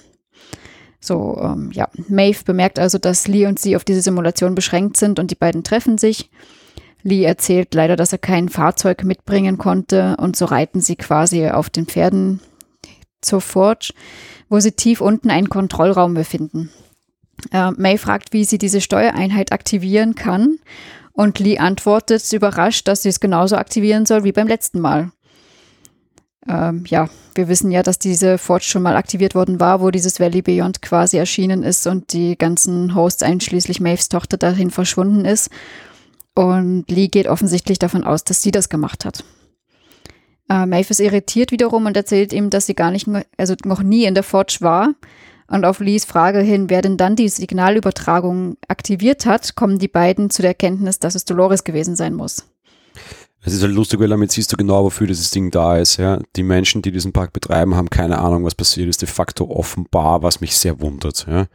So, ähm, ja, Maeve bemerkt also, dass Lee und sie auf diese Simulation beschränkt sind und die beiden treffen sich. Lee erzählt leider, dass er kein Fahrzeug mitbringen konnte und so reiten sie quasi auf den Pferden zur Forge, wo sie tief unten einen Kontrollraum befinden. Äh, May fragt, wie sie diese Steuereinheit aktivieren kann. Und Lee antwortet überrascht, dass sie es genauso aktivieren soll wie beim letzten Mal. Ähm, ja, wir wissen ja, dass diese Forge schon mal aktiviert worden war, wo dieses Valley Beyond quasi erschienen ist und die ganzen Hosts einschließlich Maves Tochter dahin verschwunden ist. Und Lee geht offensichtlich davon aus, dass sie das gemacht hat. Äh, Maeve ist irritiert wiederum und erzählt ihm, dass sie gar nicht, also noch nie in der Forge war und auf Lees Frage hin, wer denn dann die Signalübertragung aktiviert hat, kommen die beiden zu der Erkenntnis, dass es Dolores gewesen sein muss. Es ist halt lustig, weil damit siehst du genau, wofür dieses Ding da ist. Ja? Die Menschen, die diesen Park betreiben, haben keine Ahnung, was passiert ist. De facto offenbar, was mich sehr wundert. Ja?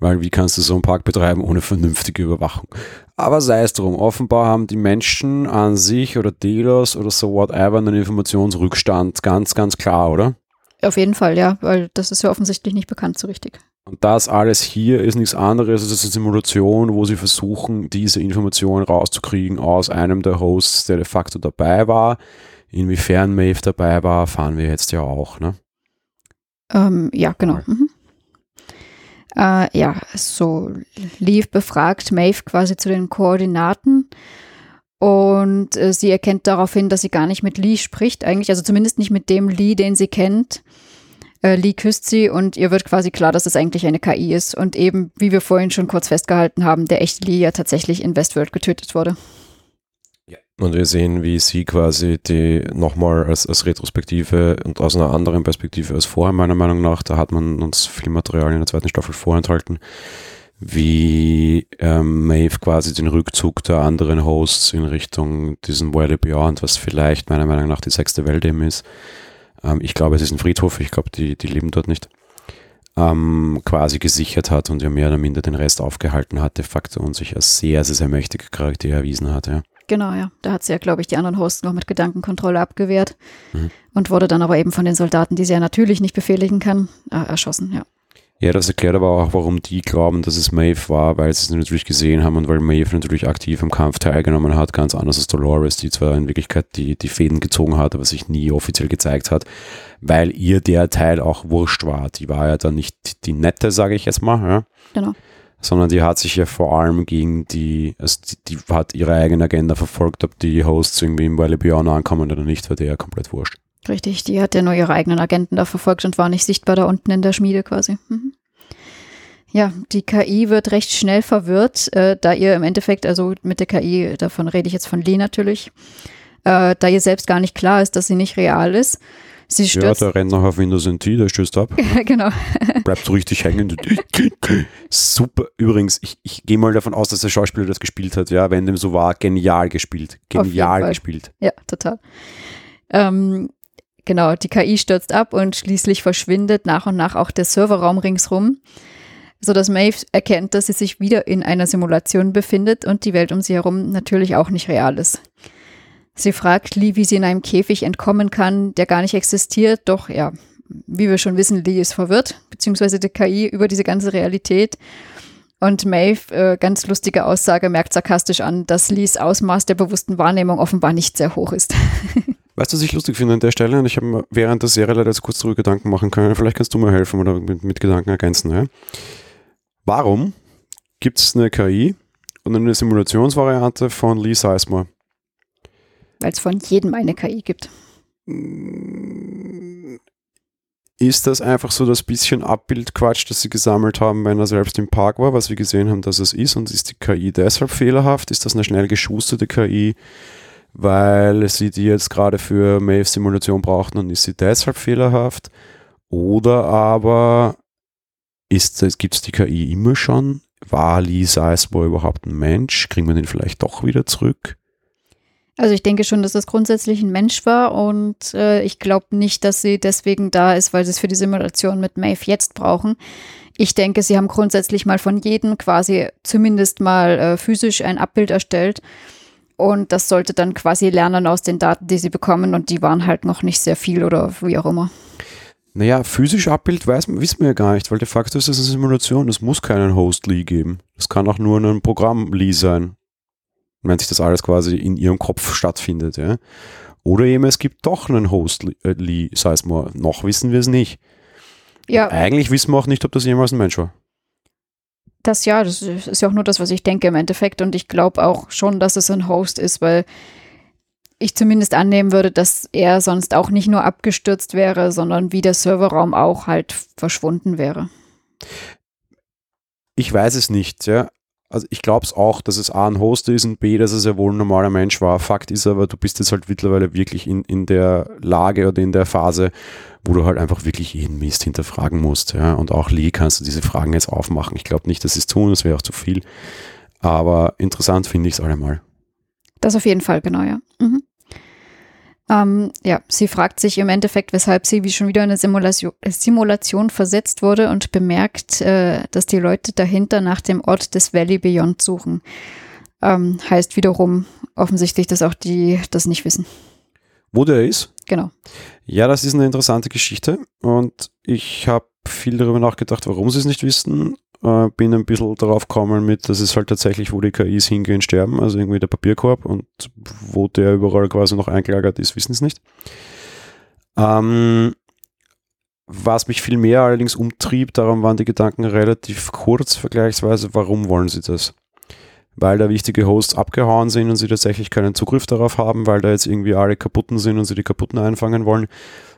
Weil wie kannst du so einen Park betreiben ohne vernünftige Überwachung? Aber sei es drum, offenbar haben die Menschen an sich oder Dealers oder so whatever einen Informationsrückstand. Ganz, ganz klar, oder? Auf jeden Fall, ja, weil das ist ja offensichtlich nicht bekannt so richtig. Und das alles hier ist nichts anderes als eine Simulation, wo sie versuchen, diese Informationen rauszukriegen aus einem der Hosts, der de facto dabei war. Inwiefern Maeve dabei war, fahren wir jetzt ja auch, ne? Ähm, ja, genau. Mhm. Äh, ja, so Leaf befragt Maeve quasi zu den Koordinaten und äh, sie erkennt darauf hin, dass sie gar nicht mit Lee spricht, eigentlich, also zumindest nicht mit dem Lee, den sie kennt. Äh, Lee küsst sie und ihr wird quasi klar, dass es eigentlich eine KI ist und eben, wie wir vorhin schon kurz festgehalten haben, der echte Lee ja tatsächlich in Westworld getötet wurde. Und wir sehen, wie sie quasi die nochmal als, als Retrospektive und aus einer anderen Perspektive als vorher, meiner Meinung nach, da hat man uns viel Material in der zweiten Staffel vorenthalten, wie ähm, Maeve quasi den Rückzug der anderen Hosts in Richtung diesem Valley Beyond, was vielleicht meiner Meinung nach die sechste Welt eben ist. Ähm, ich glaube, es ist ein Friedhof, ich glaube, die, die leben dort nicht. Ähm, quasi gesichert hat und ja mehr oder minder den Rest aufgehalten hat, de facto und sich als sehr, sehr, sehr mächtige Charakter erwiesen hat, ja. Genau, ja. Da hat sie ja, glaube ich, die anderen Hosts noch mit Gedankenkontrolle abgewehrt mhm. und wurde dann aber eben von den Soldaten, die sie ja natürlich nicht befehligen kann, äh, erschossen, ja. Ja, das erklärt aber auch, warum die glauben, dass es Maeve war, weil sie es natürlich gesehen haben und weil Maeve natürlich aktiv am Kampf teilgenommen hat, ganz anders als Dolores, die zwar in Wirklichkeit die, die Fäden gezogen hat, aber sich nie offiziell gezeigt hat, weil ihr der Teil auch wurscht war. Die war ja dann nicht die nette, sage ich jetzt mal, ja. Genau sondern die hat sich ja vor allem gegen die, also die, die hat ihre eigene Agenda verfolgt, ob die Hosts irgendwie im Valley Beyond ankommen oder nicht, war der ja komplett wurscht. Richtig, die hat ja nur ihre eigenen Agenten da verfolgt und war nicht sichtbar da unten in der Schmiede quasi. Mhm. Ja, die KI wird recht schnell verwirrt, äh, da ihr im Endeffekt, also mit der KI, davon rede ich jetzt von Lee natürlich, äh, da ihr selbst gar nicht klar ist, dass sie nicht real ist Sie stürzt. Ja, der rennt noch auf Windows NT, der stößt ab. [LAUGHS] genau. Bleibt so richtig hängen. Super. Übrigens, ich, ich gehe mal davon aus, dass der Schauspieler das gespielt hat. Ja, wenn dem so war, genial gespielt. Genial gespielt. Ja, total. Ähm, genau, die KI stürzt ab und schließlich verschwindet nach und nach auch der Serverraum ringsrum, sodass Maeve erkennt, dass sie sich wieder in einer Simulation befindet und die Welt um sie herum natürlich auch nicht real ist. Sie fragt Lee, wie sie in einem Käfig entkommen kann, der gar nicht existiert. Doch ja, wie wir schon wissen, Lee ist verwirrt, beziehungsweise die KI über diese ganze Realität. Und Maeve, äh, ganz lustige Aussage, merkt sarkastisch an, dass Lees Ausmaß der bewussten Wahrnehmung offenbar nicht sehr hoch ist. [LAUGHS] Weißt du, was ich lustig finde an der Stelle? Und ich habe während der Serie leider jetzt kurz darüber Gedanken machen können. Vielleicht kannst du mir helfen oder mit, mit Gedanken ergänzen. Ja? Warum gibt es eine KI und eine Simulationsvariante von Lee Sizemore? Weil es von jedem eine KI gibt. Ist das einfach so das bisschen Abbildquatsch, das sie gesammelt haben, wenn er selbst im Park war, was wir gesehen haben, dass es ist? Und ist die KI deshalb fehlerhaft? Ist das eine schnell geschusterte KI, weil sie die jetzt gerade für Maeve-Simulation brauchten und ist sie deshalb fehlerhaft? Oder aber gibt es die KI immer schon? War Lee Sizemore überhaupt ein Mensch? Kriegen wir den vielleicht doch wieder zurück? Also ich denke schon, dass das grundsätzlich ein Mensch war und äh, ich glaube nicht, dass sie deswegen da ist, weil sie es für die Simulation mit Maeve jetzt brauchen. Ich denke, sie haben grundsätzlich mal von jedem quasi zumindest mal äh, physisch ein Abbild erstellt und das sollte dann quasi lernen aus den Daten, die sie bekommen und die waren halt noch nicht sehr viel oder wie auch immer. Naja, physisch Abbild weiß, wissen wir ja gar nicht, weil de facto ist es eine Simulation. Es muss keinen Host-Lee geben. Es kann auch nur ein Programm-Lee sein wenn sich das alles quasi in ihrem Kopf stattfindet. Ja. Oder eben es gibt doch einen Host, äh, Lee Sizemore. Noch wissen wir es nicht. Ja. eigentlich wissen wir auch nicht, ob das jemals ein Mensch war. Das ja, das ist ja auch nur das, was ich denke im Endeffekt. Und ich glaube auch schon, dass es ein Host ist, weil ich zumindest annehmen würde, dass er sonst auch nicht nur abgestürzt wäre, sondern wie der Serverraum auch halt verschwunden wäre. Ich weiß es nicht, ja also ich glaube es auch, dass es A ein Host ist und B, dass es ja wohl ein normaler Mensch war. Fakt ist aber, du bist jetzt halt mittlerweile wirklich in, in der Lage oder in der Phase, wo du halt einfach wirklich jeden Mist hinterfragen musst. Ja? Und auch Lee kannst du diese Fragen jetzt aufmachen. Ich glaube nicht, dass sie es tun, das wäre auch zu viel. Aber interessant finde ich es allemal. Das auf jeden Fall, genau, ja. Mhm. Ähm, ja, sie fragt sich im Endeffekt, weshalb sie wie schon wieder in eine Simulation, Simulation versetzt wurde und bemerkt, äh, dass die Leute dahinter nach dem Ort des Valley Beyond suchen. Ähm, heißt wiederum offensichtlich, dass auch die das nicht wissen. Wo der ist? Genau. Ja, das ist eine interessante Geschichte und ich habe viel darüber nachgedacht, warum sie es nicht wissen äh, bin ein bisschen darauf gekommen mit, dass es halt tatsächlich, wo die KIs hingehen, sterben, also irgendwie der Papierkorb und wo der überall quasi noch eingelagert ist, wissen sie nicht. Ähm, Was mich viel mehr allerdings umtrieb, darum waren die Gedanken relativ kurz vergleichsweise. Warum wollen sie das? Weil da wichtige Hosts abgehauen sind und sie tatsächlich keinen Zugriff darauf haben, weil da jetzt irgendwie alle kaputten sind und sie die kaputten einfangen wollen.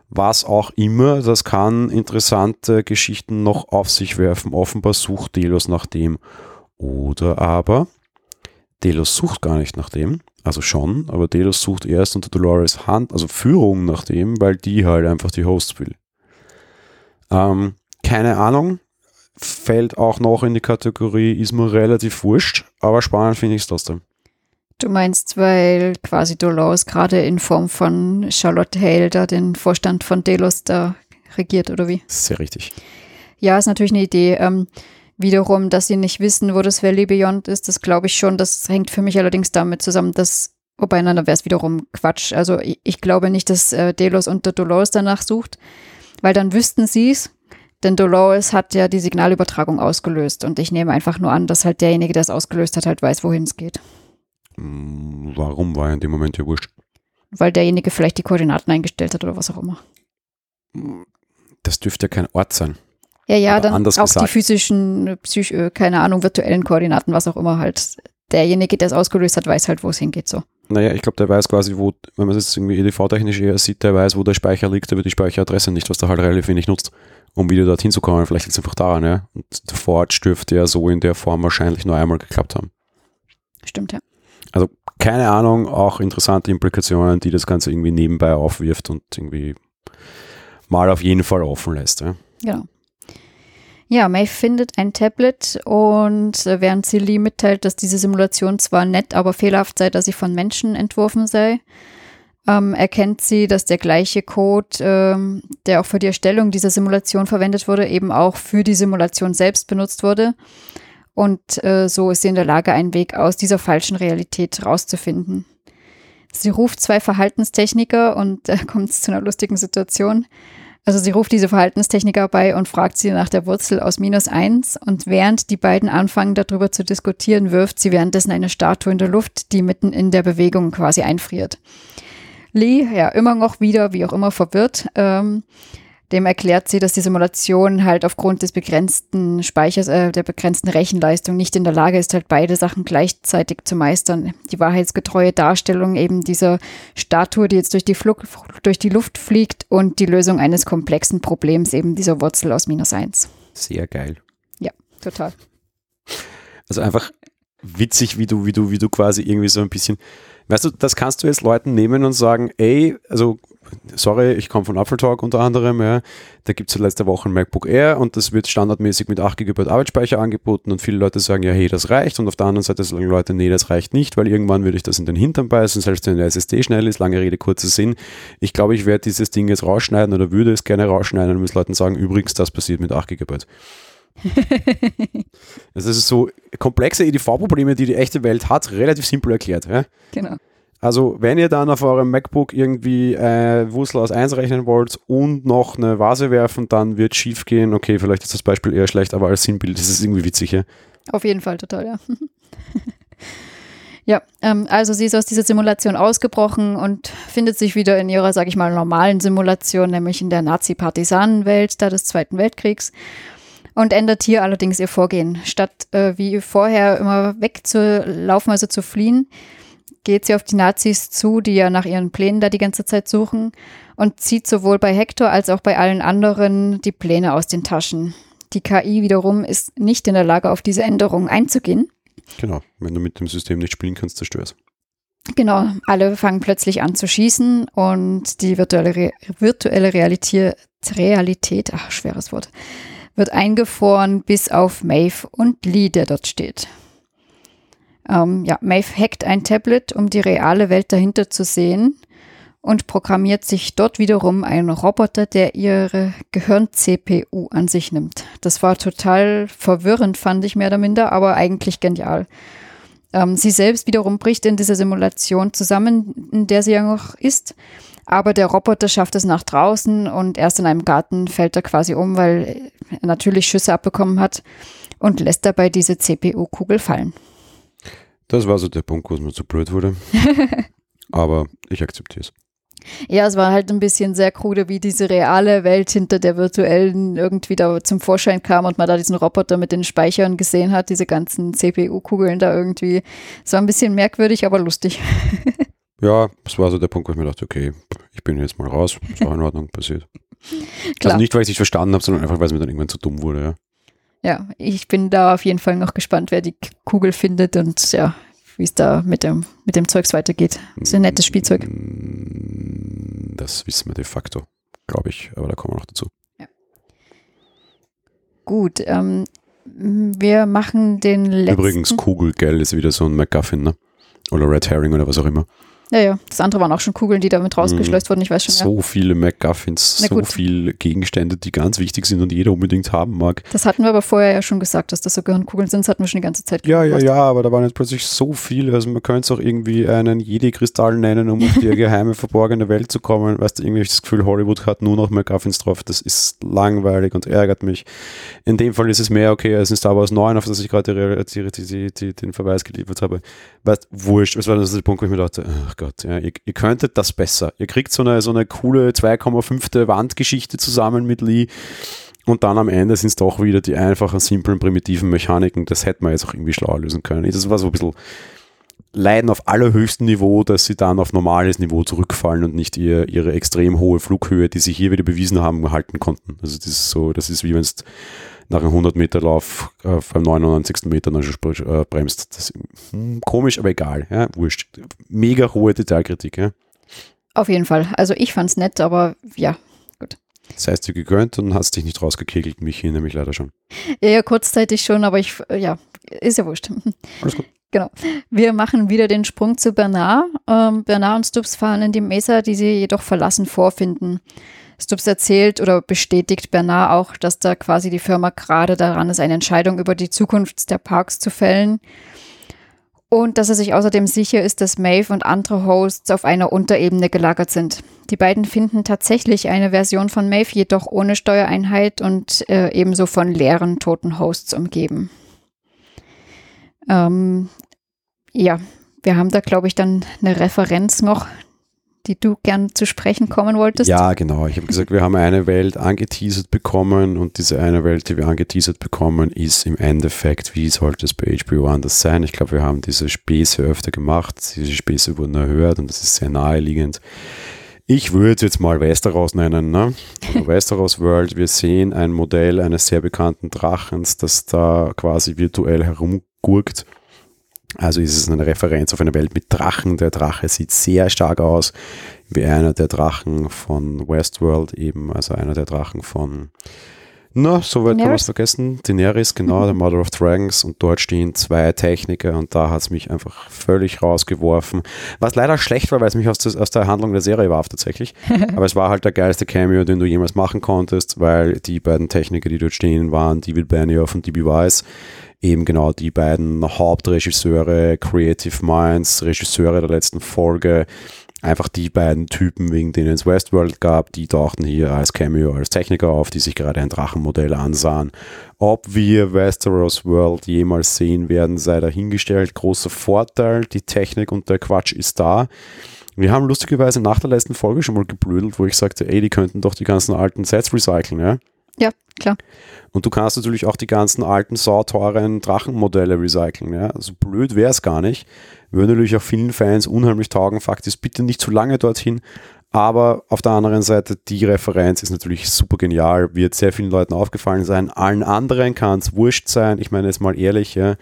Was auch immer, das kann interessante Geschichten noch auf sich werfen. Offenbar sucht Delos nach dem. Oder aber Delos sucht gar nicht nach dem, also schon, aber Delos sucht erst unter Dolores Hand, also Führung nach dem, weil die halt einfach die Hosts will. Ähm, keine Ahnung, fällt auch noch in die Kategorie, ist mir relativ wurscht, aber spannend finde ich es trotzdem. Du meinst, weil quasi Dolores gerade in Form von Charlotte Hale da den Vorstand von Delos da regiert, oder wie? Sehr richtig. Ja, ist natürlich eine Idee. Ähm, wiederum, dass sie nicht wissen, wo das Valley Beyond ist, das glaube ich schon. Das hängt für mich allerdings damit zusammen, dass, wobei, nein, dann wäre es wiederum Quatsch. Also ich, ich, glaube nicht, dass äh, Delos unter Dolores danach sucht, weil dann wüssten sie es. Denn Dolores hat ja die Signalübertragung ausgelöst und ich nehme einfach nur an, dass halt derjenige, der es ausgelöst hat, halt weiß, wohin es geht. Mm, warum war er in dem Moment ja wurscht? Weil derjenige vielleicht die Koordinaten eingestellt hat oder was auch immer. Das dürfte ja kein Ort sein. Ja, ja, dann auch gesagt. die physischen, Psych äh, keine Ahnung, virtuellen Koordinaten, was auch immer halt. Derjenige, der es ausgelöst hat, weiß halt, wo es hingeht, so. Naja, ich glaube, der weiß quasi, wo, wenn man es jetzt irgendwie EDV-technisch eher sieht, der weiß, wo der Speicher liegt, aber die Speicheradresse nicht, was der halt relativ wenig nutzt, um wieder dorthin zu kommen. Vielleicht liegt es einfach daran, ja. Und der Forge dürfte ja so in der Form wahrscheinlich nur einmal geklappt haben. Stimmt, ja. Also, keine Ahnung, auch interessante Implikationen, die das Ganze irgendwie nebenbei aufwirft und irgendwie mal auf jeden Fall offen lässt, ja. Genau. Ja, May findet ein Tablet und äh, während sie Lee mitteilt, dass diese Simulation zwar nett, aber fehlerhaft sei, da sie von Menschen entworfen sei, ähm, erkennt sie, dass der gleiche Code, ähm, der auch für die Erstellung dieser Simulation verwendet wurde, eben auch für die Simulation selbst benutzt wurde. Und äh, so ist sie in der Lage, einen Weg aus dieser falschen Realität rauszufinden. Sie ruft zwei Verhaltenstechniker und da äh, [LAUGHS] kommt es zu einer lustigen Situation. Also sie ruft diese Verhaltenstechniker bei und fragt sie nach der Wurzel aus minus eins und während die beiden anfangen darüber zu diskutieren, wirft sie währenddessen eine Statue in der Luft, die mitten in der Bewegung quasi einfriert. Lee, ja, immer noch wieder, wie auch immer, verwirrt, ähm, dem erklärt sie, dass die Simulation halt aufgrund des begrenzten Speichers, äh, der begrenzten Rechenleistung nicht in der Lage ist, halt beide Sachen gleichzeitig zu meistern. Die wahrheitsgetreue Darstellung eben dieser Statue, die jetzt durch die, Flug, durch die Luft fliegt und die Lösung eines komplexen Problems, eben dieser Wurzel aus minus eins. Sehr geil. Ja, total. Also einfach witzig, wie du, wie du, wie du quasi irgendwie so ein bisschen, weißt du, das kannst du jetzt Leuten nehmen und sagen, ey, also sorry, ich komme von Apple Talk unter anderem, ja, da gibt es seit letzter Woche ein MacBook Air und das wird standardmäßig mit 8 GB Arbeitsspeicher angeboten und viele Leute sagen, ja, hey, das reicht und auf der anderen Seite sagen Leute, nee, das reicht nicht, weil irgendwann würde ich das in den Hintern beißen, selbst wenn der SSD schnell ist, lange Rede, kurzer Sinn. Ich glaube, ich werde dieses Ding jetzt rausschneiden oder würde es gerne rausschneiden und muss Leuten sagen, übrigens, das passiert mit 8 GB. [LAUGHS] das ist so komplexe EDV-Probleme, die die echte Welt hat, relativ simpel erklärt. Ja? Genau. Also wenn ihr dann auf eurem MacBook irgendwie äh, Wurzel aus 1 rechnen wollt und noch eine Vase werfen, dann wird schief gehen. Okay, vielleicht ist das Beispiel eher schlecht, aber als Sinnbild ist es irgendwie witzig. Ja? Auf jeden Fall, total, ja. [LAUGHS] ja, ähm, also sie ist aus dieser Simulation ausgebrochen und findet sich wieder in ihrer, sag ich mal, normalen Simulation, nämlich in der Nazi-Partisanenwelt da des Zweiten Weltkriegs und ändert hier allerdings ihr Vorgehen. Statt äh, wie vorher immer wegzulaufen, also zu fliehen, geht sie auf die Nazis zu, die ja nach ihren Plänen da die ganze Zeit suchen und zieht sowohl bei Hector als auch bei allen anderen die Pläne aus den Taschen. Die KI wiederum ist nicht in der Lage, auf diese Änderungen einzugehen. Genau, wenn du mit dem System nicht spielen kannst, zerstörst. Genau, alle fangen plötzlich an zu schießen und die virtuelle, Re virtuelle Realität, Realität, ach, schweres Wort, wird eingefroren bis auf Maeve und Lee, der dort steht. Ähm, ja, Maeve hackt ein Tablet, um die reale Welt dahinter zu sehen und programmiert sich dort wiederum einen Roboter, der ihre Gehirn-CPU an sich nimmt. Das war total verwirrend, fand ich mehr oder minder, aber eigentlich genial. Ähm, sie selbst wiederum bricht in dieser Simulation zusammen, in der sie ja noch ist. Aber der Roboter schafft es nach draußen und erst in einem Garten fällt er quasi um, weil er natürlich Schüsse abbekommen hat und lässt dabei diese CPU-Kugel fallen. Das war so der Punkt, wo es mir zu blöd wurde. [LAUGHS] Aber ich akzeptiere es. Ja, es war halt ein bisschen sehr krude, wie diese reale Welt hinter der virtuellen irgendwie da zum Vorschein kam und man da diesen Roboter mit den Speichern gesehen hat, diese ganzen CPU-Kugeln da irgendwie. Es war ein bisschen merkwürdig, aber lustig. [LAUGHS] Ja, das war so der Punkt, wo ich mir dachte, okay, ich bin jetzt mal raus, ist auch in Ordnung passiert. [LAUGHS] Klar. Also nicht, weil ich es nicht verstanden habe, sondern einfach, weil es mir dann irgendwann zu dumm wurde. Ja. Ja, ich bin da auf jeden Fall noch gespannt, wer die Kugel findet und ja, wie es da mit dem, mit dem Zeugs weitergeht. Das ist ein nettes Spielzeug. Mm, Das wissen wir de facto, glaube ich, aber da kommen wir noch dazu. Gut, ähm, wir machen den letzten. Übrigens, Kugelgeld ist wieder so ein MacGuffin, ne? Oder Red Herring oder was auch immer. Ja, ja, das andere waren auch schon Kugeln, die damit rausgeschleust wurden, ich weiß schon. So viele MacGuffins, so viele Gegenstände, die ganz wichtig sind und jeder unbedingt haben mag. Das hatten wir aber vorher ja schon gesagt, dass das so Gehirnkugeln sind, das hatten wir schon die ganze Zeit Ja, ja, ja, aber da waren jetzt plötzlich so viele. Also man könnte es auch irgendwie einen Jedi-Kristall nennen, um auf die [LAUGHS] geheime, verborgene Welt zu kommen. Weißt du, irgendwie hab ich das Gefühl, Hollywood hat nur noch MacGuffins drauf. Das ist langweilig und ärgert mich. In dem Fall ist es mehr okay als in Star Wars 9, auf das ich gerade den Verweis geliefert habe. Weißt wurscht. Das war das der Punkt, wo ich mir dachte, ach Gott, ja, ihr, ihr könntet das besser. Ihr kriegt so eine, so eine coole 2,5. Wandgeschichte zusammen mit Lee. Und dann am Ende sind es doch wieder die einfachen, simplen, primitiven Mechaniken. Das hätte man jetzt auch irgendwie schlauer lösen können. Das war so ein bisschen Leiden auf allerhöchstem Niveau, dass sie dann auf normales Niveau zurückfallen und nicht ihr, ihre extrem hohe Flughöhe, die sie hier wieder bewiesen haben, halten konnten. Also das ist so, das ist wie wenn es nach einem 100 Meter Lauf äh, beim 99. Meter dann schon äh, bremst. Das, hm, komisch, aber egal. Ja, wurscht. Mega hohe Detailkritik. Ja. Auf jeden Fall. Also ich fand's nett, aber ja. Das heißt, dir gegönnt und hast dich nicht rausgekegelt, mich hier nämlich leider schon. Ja, ja, kurzzeitig schon, aber ich, ja, ist ja wurscht. Alles gut. Genau. Wir machen wieder den Sprung zu Bernard. Ähm, Bernard und Stubbs fahren in die Mesa, die sie jedoch verlassen vorfinden. Stubbs erzählt oder bestätigt Bernard auch, dass da quasi die Firma gerade daran ist, eine Entscheidung über die Zukunft der Parks zu fällen. Und dass er sich außerdem sicher ist, dass Maeve und andere Hosts auf einer Unterebene gelagert sind. Die beiden finden tatsächlich eine Version von Maeve, jedoch ohne Steuereinheit und äh, ebenso von leeren, toten Hosts umgeben. Ähm, ja, wir haben da, glaube ich, dann eine Referenz noch, die du gern zu sprechen kommen wolltest. Ja, genau. Ich habe gesagt, wir haben eine Welt angeteasert bekommen und diese eine Welt, die wir angeteasert bekommen, ist im Endeffekt, wie sollte es bei HBO anders sein? Ich glaube, wir haben diese Späße öfter gemacht. Diese Späße wurden erhört und das ist sehr naheliegend. Ich würde jetzt mal Westeros nennen, ne? Also [LAUGHS] Westeros World. Wir sehen ein Modell eines sehr bekannten Drachens, das da quasi virtuell herumgurkt. Also ist es eine Referenz auf eine Welt mit Drachen. Der Drache sieht sehr stark aus wie einer der Drachen von Westworld eben, also einer der Drachen von, na, soweit kann man es vergessen, Daenerys, genau, der Mother of Dragons. Und dort stehen zwei Techniker und da hat es mich einfach völlig rausgeworfen, was leider schlecht war, weil es mich aus, des, aus der Handlung der Serie warf tatsächlich, [LAUGHS] aber es war halt der geilste Cameo, den du jemals machen konntest, weil die beiden Techniker, die dort stehen, waren David Benioff und D.B. Weiss, eben genau die beiden Hauptregisseure, Creative Minds, Regisseure der letzten Folge, einfach die beiden Typen, wegen denen es Westworld gab, die tauchten hier als Cameo, als Techniker auf, die sich gerade ein Drachenmodell ansahen. Ob wir Westeros World jemals sehen werden, sei dahingestellt. Großer Vorteil, die Technik und der Quatsch ist da. Wir haben lustigerweise nach der letzten Folge schon mal geblödelt, wo ich sagte, ey, die könnten doch die ganzen alten Sets recyceln, ja? Ja, klar. Und du kannst natürlich auch die ganzen alten, sauteuren Drachenmodelle recyceln. Ja? Also blöd wäre es gar nicht. Würde natürlich auch vielen Fans unheimlich taugen. Fakt ist, bitte nicht zu lange dorthin. Aber auf der anderen Seite, die Referenz ist natürlich super genial, wird sehr vielen Leuten aufgefallen sein. Allen anderen kann es wurscht sein. Ich meine jetzt mal ehrlich, ja,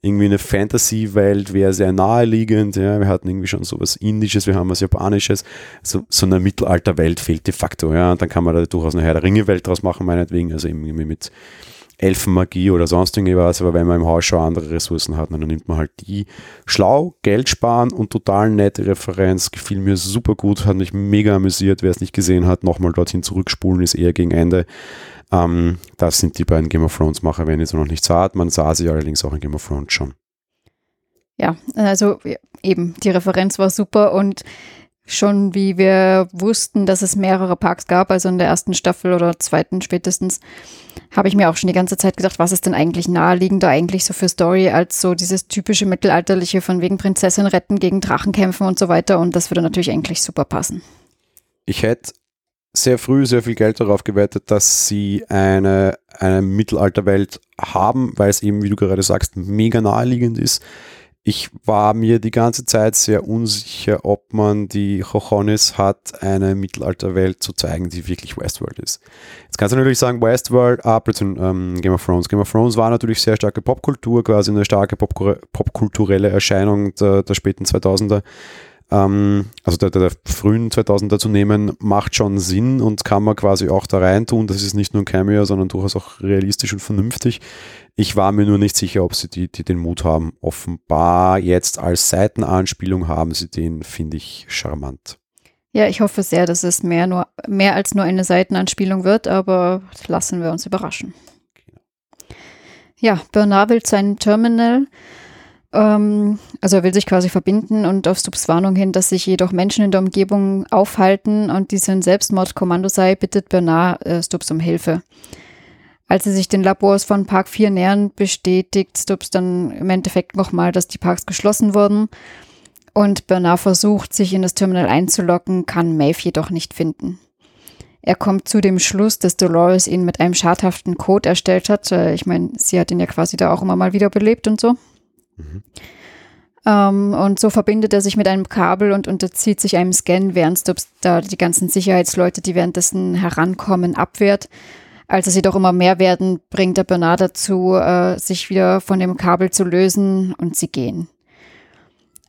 irgendwie eine Fantasy-Welt wäre sehr naheliegend. Ja. Wir hatten irgendwie schon sowas Indisches, wir haben was Japanisches. So, so eine Mittelalterwelt fehlt de facto. Ja. Und dann kann man da durchaus eine Herr der Ringe-Welt draus machen, meinetwegen. Also irgendwie mit Elfenmagie oder sonst irgendwas. Aber wenn man im Haus schon andere Ressourcen hat, dann nimmt man halt die. Schlau, Geld sparen und total nette Referenz. Gefiel mir super gut, hat mich mega amüsiert. Wer es nicht gesehen hat, nochmal dorthin zurückspulen, ist eher gegen Ende. Ähm, das sind die beiden Game of Thrones Macher, wenn ihr es noch nicht sah. Man sah sie allerdings auch in Game of Thrones schon. Ja, also eben, die Referenz war super und schon wie wir wussten, dass es mehrere Parks gab, also in der ersten Staffel oder zweiten spätestens, habe ich mir auch schon die ganze Zeit gedacht, was ist denn eigentlich naheliegender eigentlich so für Story als so dieses typische mittelalterliche von wegen Prinzessin retten gegen Drachen kämpfen und so weiter und das würde natürlich eigentlich super passen. Ich hätte sehr früh sehr viel Geld darauf gewettet, dass sie eine, eine Mittelalterwelt haben, weil es eben, wie du gerade sagst, mega naheliegend ist. Ich war mir die ganze Zeit sehr unsicher, ob man die Chochonis hat, eine Mittelalterwelt zu zeigen, die wirklich Westworld ist. Jetzt kannst du natürlich sagen, Westworld, ah, ähm, Game of Thrones. Game of Thrones war natürlich sehr starke Popkultur, quasi eine starke popkulturelle Erscheinung der, der späten 2000er ähm, also der, der, der, frühen 2000er zu nehmen, macht schon Sinn und kann man quasi auch da rein tun. Das ist nicht nur ein Cameo, sondern durchaus auch realistisch und vernünftig. Ich war mir nur nicht sicher, ob sie die, die den Mut haben. Offenbar jetzt als Seitenanspielung haben sie den, finde ich, charmant. Ja, ich hoffe sehr, dass es mehr, nur, mehr als nur eine Seitenanspielung wird, aber lassen wir uns überraschen. Ja, Bernard will sein Terminal ähm, also er will sich quasi verbinden und auf Stubbs Warnung hin, dass sich jedoch Menschen in der Umgebung aufhalten und dies ein Selbstmordkommando sei, bittet Bernard äh, Stubbs um Hilfe. Als sie sich den Labors von Park 4 nähern, bestätigt Stubbs dann im Endeffekt nochmal, dass die Parks geschlossen wurden. Und Bernard versucht, sich in das Terminal einzulocken, kann Maeve jedoch nicht finden. Er kommt zu dem Schluss, dass Dolores ihn mit einem schadhaften Code erstellt hat. Äh, ich meine, sie hat ihn ja quasi da auch immer mal wieder belebt und so. Mhm. Ähm, und so verbindet er sich mit einem Kabel und unterzieht sich einem Scan, während Stubbs da die ganzen Sicherheitsleute, die währenddessen herankommen, abwehrt. Als es jedoch immer mehr werden, bringt der Bernard dazu, äh, sich wieder von dem Kabel zu lösen und sie gehen.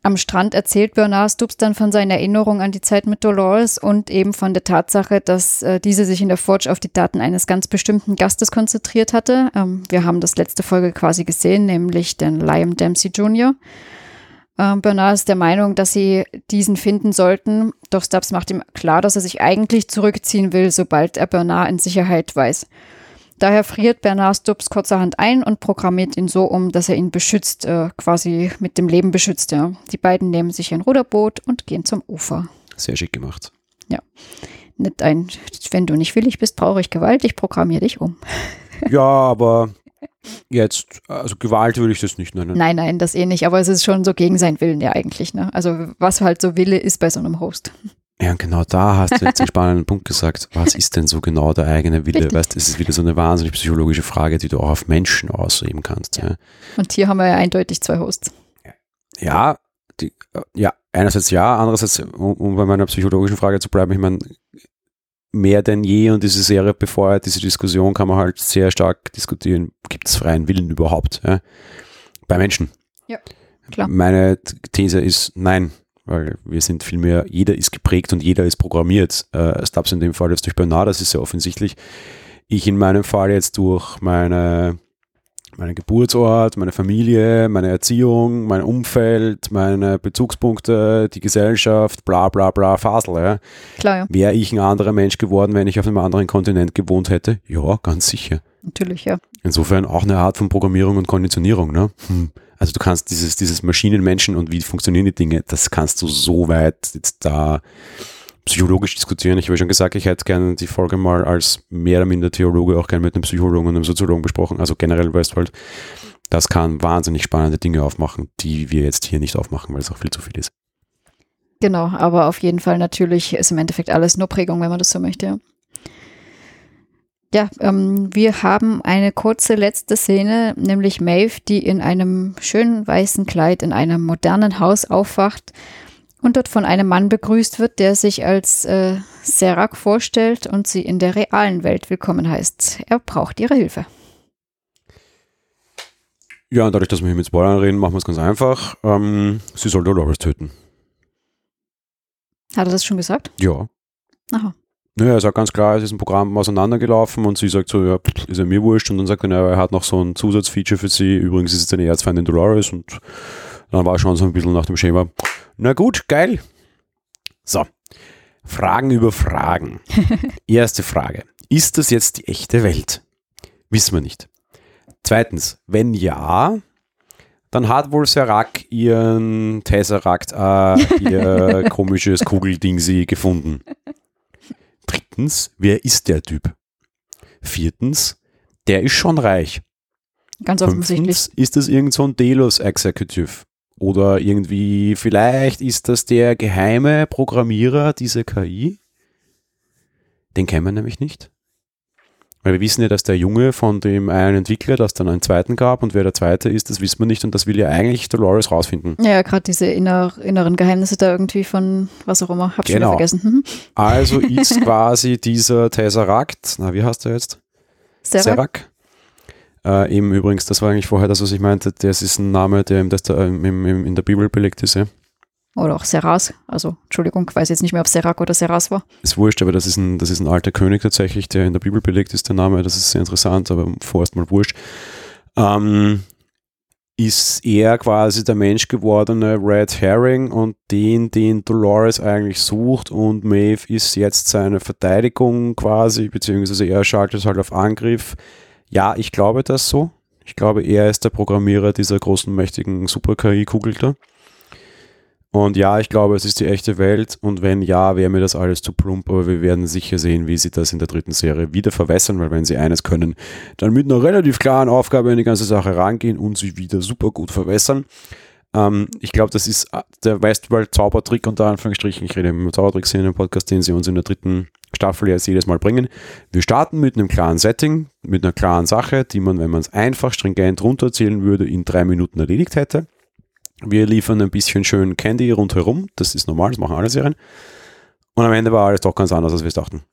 Am Strand erzählt Bernard Stubbs dann von seinen Erinnerungen an die Zeit mit Dolores und eben von der Tatsache, dass äh, diese sich in der Forge auf die Daten eines ganz bestimmten Gastes konzentriert hatte. Ähm, wir haben das letzte Folge quasi gesehen, nämlich den Liam Dempsey Jr. Ähm, Bernard ist der Meinung, dass sie diesen finden sollten, doch Stubbs macht ihm klar, dass er sich eigentlich zurückziehen will, sobald er Bernard in Sicherheit weiß. Daher friert Bernard Stubbs kurzerhand ein und programmiert ihn so um, dass er ihn beschützt, äh, quasi mit dem Leben beschützt. Ja. Die beiden nehmen sich ein Ruderboot und gehen zum Ufer. Sehr schick gemacht. Ja. Nicht ein, wenn du nicht willig bist, brauche ich Gewalt, ich programmiere dich um. [LAUGHS] Ja, aber jetzt, also Gewalt würde ich das nicht nennen. Nein, nein, das eh nicht, aber es ist schon so gegen seinen Willen ja eigentlich. Ne? Also was halt so Wille ist bei so einem Host. Ja, und genau da hast du jetzt einen [LAUGHS] spannenden Punkt gesagt. Was ist denn so genau der eigene Wille? Richtig. Weißt, es ist wieder so eine wahnsinnig psychologische Frage, die du auch auf Menschen ausüben kannst. Ja. ja. Und hier haben wir ja eindeutig zwei Hosts. Ja, die, ja, einerseits ja, andererseits, um, um bei meiner psychologischen Frage zu bleiben, ich meine, mehr denn je und diese Serie befeuert diese Diskussion, kann man halt sehr stark diskutieren, gibt es freien Willen überhaupt? Ja? Bei Menschen. Ja, klar. Meine These ist nein, weil wir sind vielmehr, jeder ist geprägt und jeder ist programmiert. Äh, Stubbs in dem Fall jetzt durch Bernard, das ist sehr offensichtlich. Ich in meinem Fall jetzt durch meine, meinen Geburtsort, meine Familie, meine Erziehung, mein Umfeld, meine Bezugspunkte, die Gesellschaft, bla bla bla, Fasel. Ja. Klar, ja. Wäre ich ein anderer Mensch geworden, wenn ich auf einem anderen Kontinent gewohnt hätte? Ja, ganz sicher. Natürlich, ja. Insofern auch eine Art von Programmierung und Konditionierung. Ne? Hm. Also du kannst dieses, dieses Maschinenmenschen und wie funktionieren die Dinge, das kannst du so weit jetzt da psychologisch diskutieren. Ich habe schon gesagt, ich hätte gerne die Folge mal als mehr oder minder Theologe auch gerne mit einem Psychologen und einem Soziologen besprochen, also generell Westworld. Das kann wahnsinnig spannende Dinge aufmachen, die wir jetzt hier nicht aufmachen, weil es auch viel zu viel ist. Genau, aber auf jeden Fall natürlich ist im Endeffekt alles nur Prägung, wenn man das so möchte. Ja. Ähm, wir haben eine kurze letzte Szene, nämlich Maeve, die in einem schönen weißen Kleid in einem modernen Haus aufwacht und dort von einem Mann begrüßt wird, der sich als äh, Serac vorstellt und sie in der realen Welt willkommen heißt. Er braucht ihre Hilfe. Ja, und dadurch, dass wir hier mit Spoilern reden, machen wir es ganz einfach. Ähm, sie soll Dolores töten. Hat er das schon gesagt? Ja. Aha. Naja, er sagt ganz klar, es ist ein Programm auseinandergelaufen und sie sagt so, ja, ist ja mir wurscht. Und dann sagt er, ja, er hat noch so ein Zusatzfeature für sie. Übrigens ist es eine Erzfeindin Dolores und dann war schon so ein bisschen nach dem Schema. Na gut, geil. So, Fragen über Fragen. [LAUGHS] Erste Frage. Ist das jetzt die echte Welt? Wissen wir nicht. Zweitens, wenn ja, dann hat wohl Serac ihren Tesseract, äh, ihr [LAUGHS] komisches Kugelding sie gefunden. Drittens, wer ist der Typ? Viertens, der ist schon reich. Ganz offensichtlich. Fünftens, ist das irgend so ein Delos Executive? Oder irgendwie, vielleicht ist das der geheime Programmierer dieser KI? Den kennen wir nämlich nicht. Weil wir wissen ja, dass der Junge von dem einen Entwickler, das dann einen zweiten gab und wer der zweite ist, das wissen wir nicht und das will ja eigentlich Dolores rausfinden. Ja, gerade diese inner, inneren Geheimnisse da irgendwie von was auch immer, hab genau. schon vergessen. Mhm. Also [LAUGHS] ist quasi dieser Tesseract, na wie heißt der jetzt? Serac. Serac. Äh, eben übrigens, das war eigentlich vorher das, was ich meinte, das ist ein Name, der, das da, im, im, in der Bibel belegt ist. Ja. Oder auch Seras. Also, Entschuldigung, weiß jetzt nicht mehr, ob Serac oder Seras war. Ist wurscht, aber das ist, ein, das ist ein alter König tatsächlich, der in der Bibel belegt ist, der Name. Das ist sehr interessant, aber vorerst mal wurscht. Ähm, ist er quasi der menschgewordene Red Herring und den, den Dolores eigentlich sucht und Maeve ist jetzt seine Verteidigung quasi, beziehungsweise er schaltet halt auf Angriff. Ja, ich glaube das so. Ich glaube, er ist der Programmierer dieser großen, mächtigen Super-KI-Kugel da. Und ja, ich glaube, es ist die echte Welt. Und wenn ja, wäre mir das alles zu plump. Aber wir werden sicher sehen, wie sie das in der dritten Serie wieder verwässern, weil wenn sie eines können, dann mit einer relativ klaren Aufgabe in die ganze Sache rangehen und sie wieder super gut verwässern. Ähm, ich glaube, das ist äh, der Westworld-Zaubertrick unter Anführungsstrichen. Ich rede im Zaubertrick in dem Podcast, den sie uns in der dritten Staffel jetzt jedes Mal bringen. Wir starten mit einem klaren Setting, mit einer klaren Sache, die man, wenn man es einfach stringent runterzählen würde, in drei Minuten erledigt hätte. Wir liefern ein bisschen schön Candy rundherum. Das ist normal, das machen alle Serien. Und am Ende war alles doch ganz anders, als wir es dachten.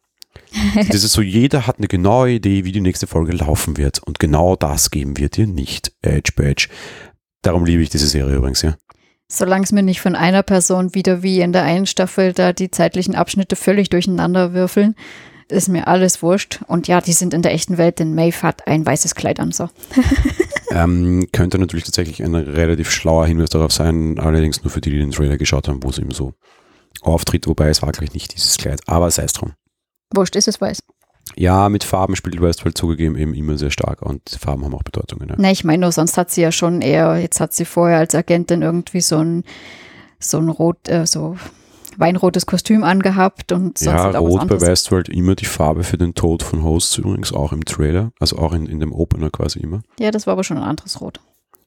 [LAUGHS] das ist so, jeder hat eine genaue Idee, wie die nächste Folge laufen wird. Und genau das geben wir dir nicht. Edge Badge. Darum liebe ich diese Serie übrigens, ja. Solange es mir nicht von einer Person wieder wie in der einen Staffel da die zeitlichen Abschnitte völlig durcheinander würfeln, ist mir alles wurscht. Und ja, die sind in der echten Welt, denn Maeve hat ein weißes Kleid an. So. [LAUGHS] ähm, könnte natürlich tatsächlich ein relativ schlauer Hinweis darauf sein, allerdings nur für die, die den Trailer geschaut haben, wo es eben so auftritt, wobei es war gleich nicht dieses Kleid, aber sei es drum. Wurscht, ist es weiß. Ja, mit Farben spielt Westworld zugegeben eben immer sehr stark und Farben haben auch Bedeutungen. Ja. Ne, ich meine nur, sonst hat sie ja schon eher, jetzt hat sie vorher als Agentin irgendwie so ein, so ein rot, äh, so weinrotes Kostüm angehabt und sonst Ja, rot bei Westworld immer die Farbe für den Tod von Hosts übrigens, auch im Trailer, also auch in, in dem Opener quasi immer. Ja, das war aber schon ein anderes Rot.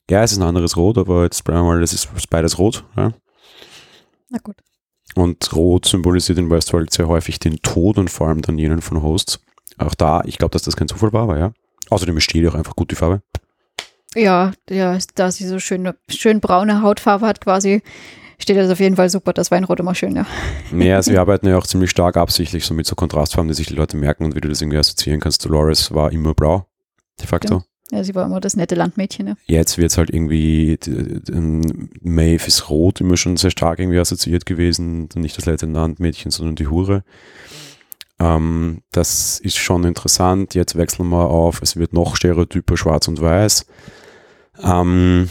Ja, es ist ein anderes Rot, aber jetzt bleiben wir mal, das ist beides rot. Ja. Na gut. Und Rot symbolisiert in Westworld sehr häufig den Tod und vor allem dann jenen von Hosts. Auch da, ich glaube, dass das kein Zufall war, aber ja. Außerdem steht auch einfach gut die Farbe. Ja, ja, da sie so schöne, schön braune Hautfarbe hat quasi, steht das auf jeden Fall super, das Weinrot immer schön, ja. Ja, also wir arbeiten ja auch ziemlich stark absichtlich so mit so Kontrastfarben, die sich die Leute merken und wie du das irgendwie assoziieren kannst. Dolores war immer blau, de facto. Ja. Ja, sie war immer das nette Landmädchen. Ja. Jetzt wird es halt irgendwie, Maeve ist rot immer schon sehr stark irgendwie assoziiert gewesen. Nicht das nette Landmädchen, sondern die Hure. Ähm, das ist schon interessant. Jetzt wechseln wir auf, es wird noch stereotyper schwarz und weiß. Ähm,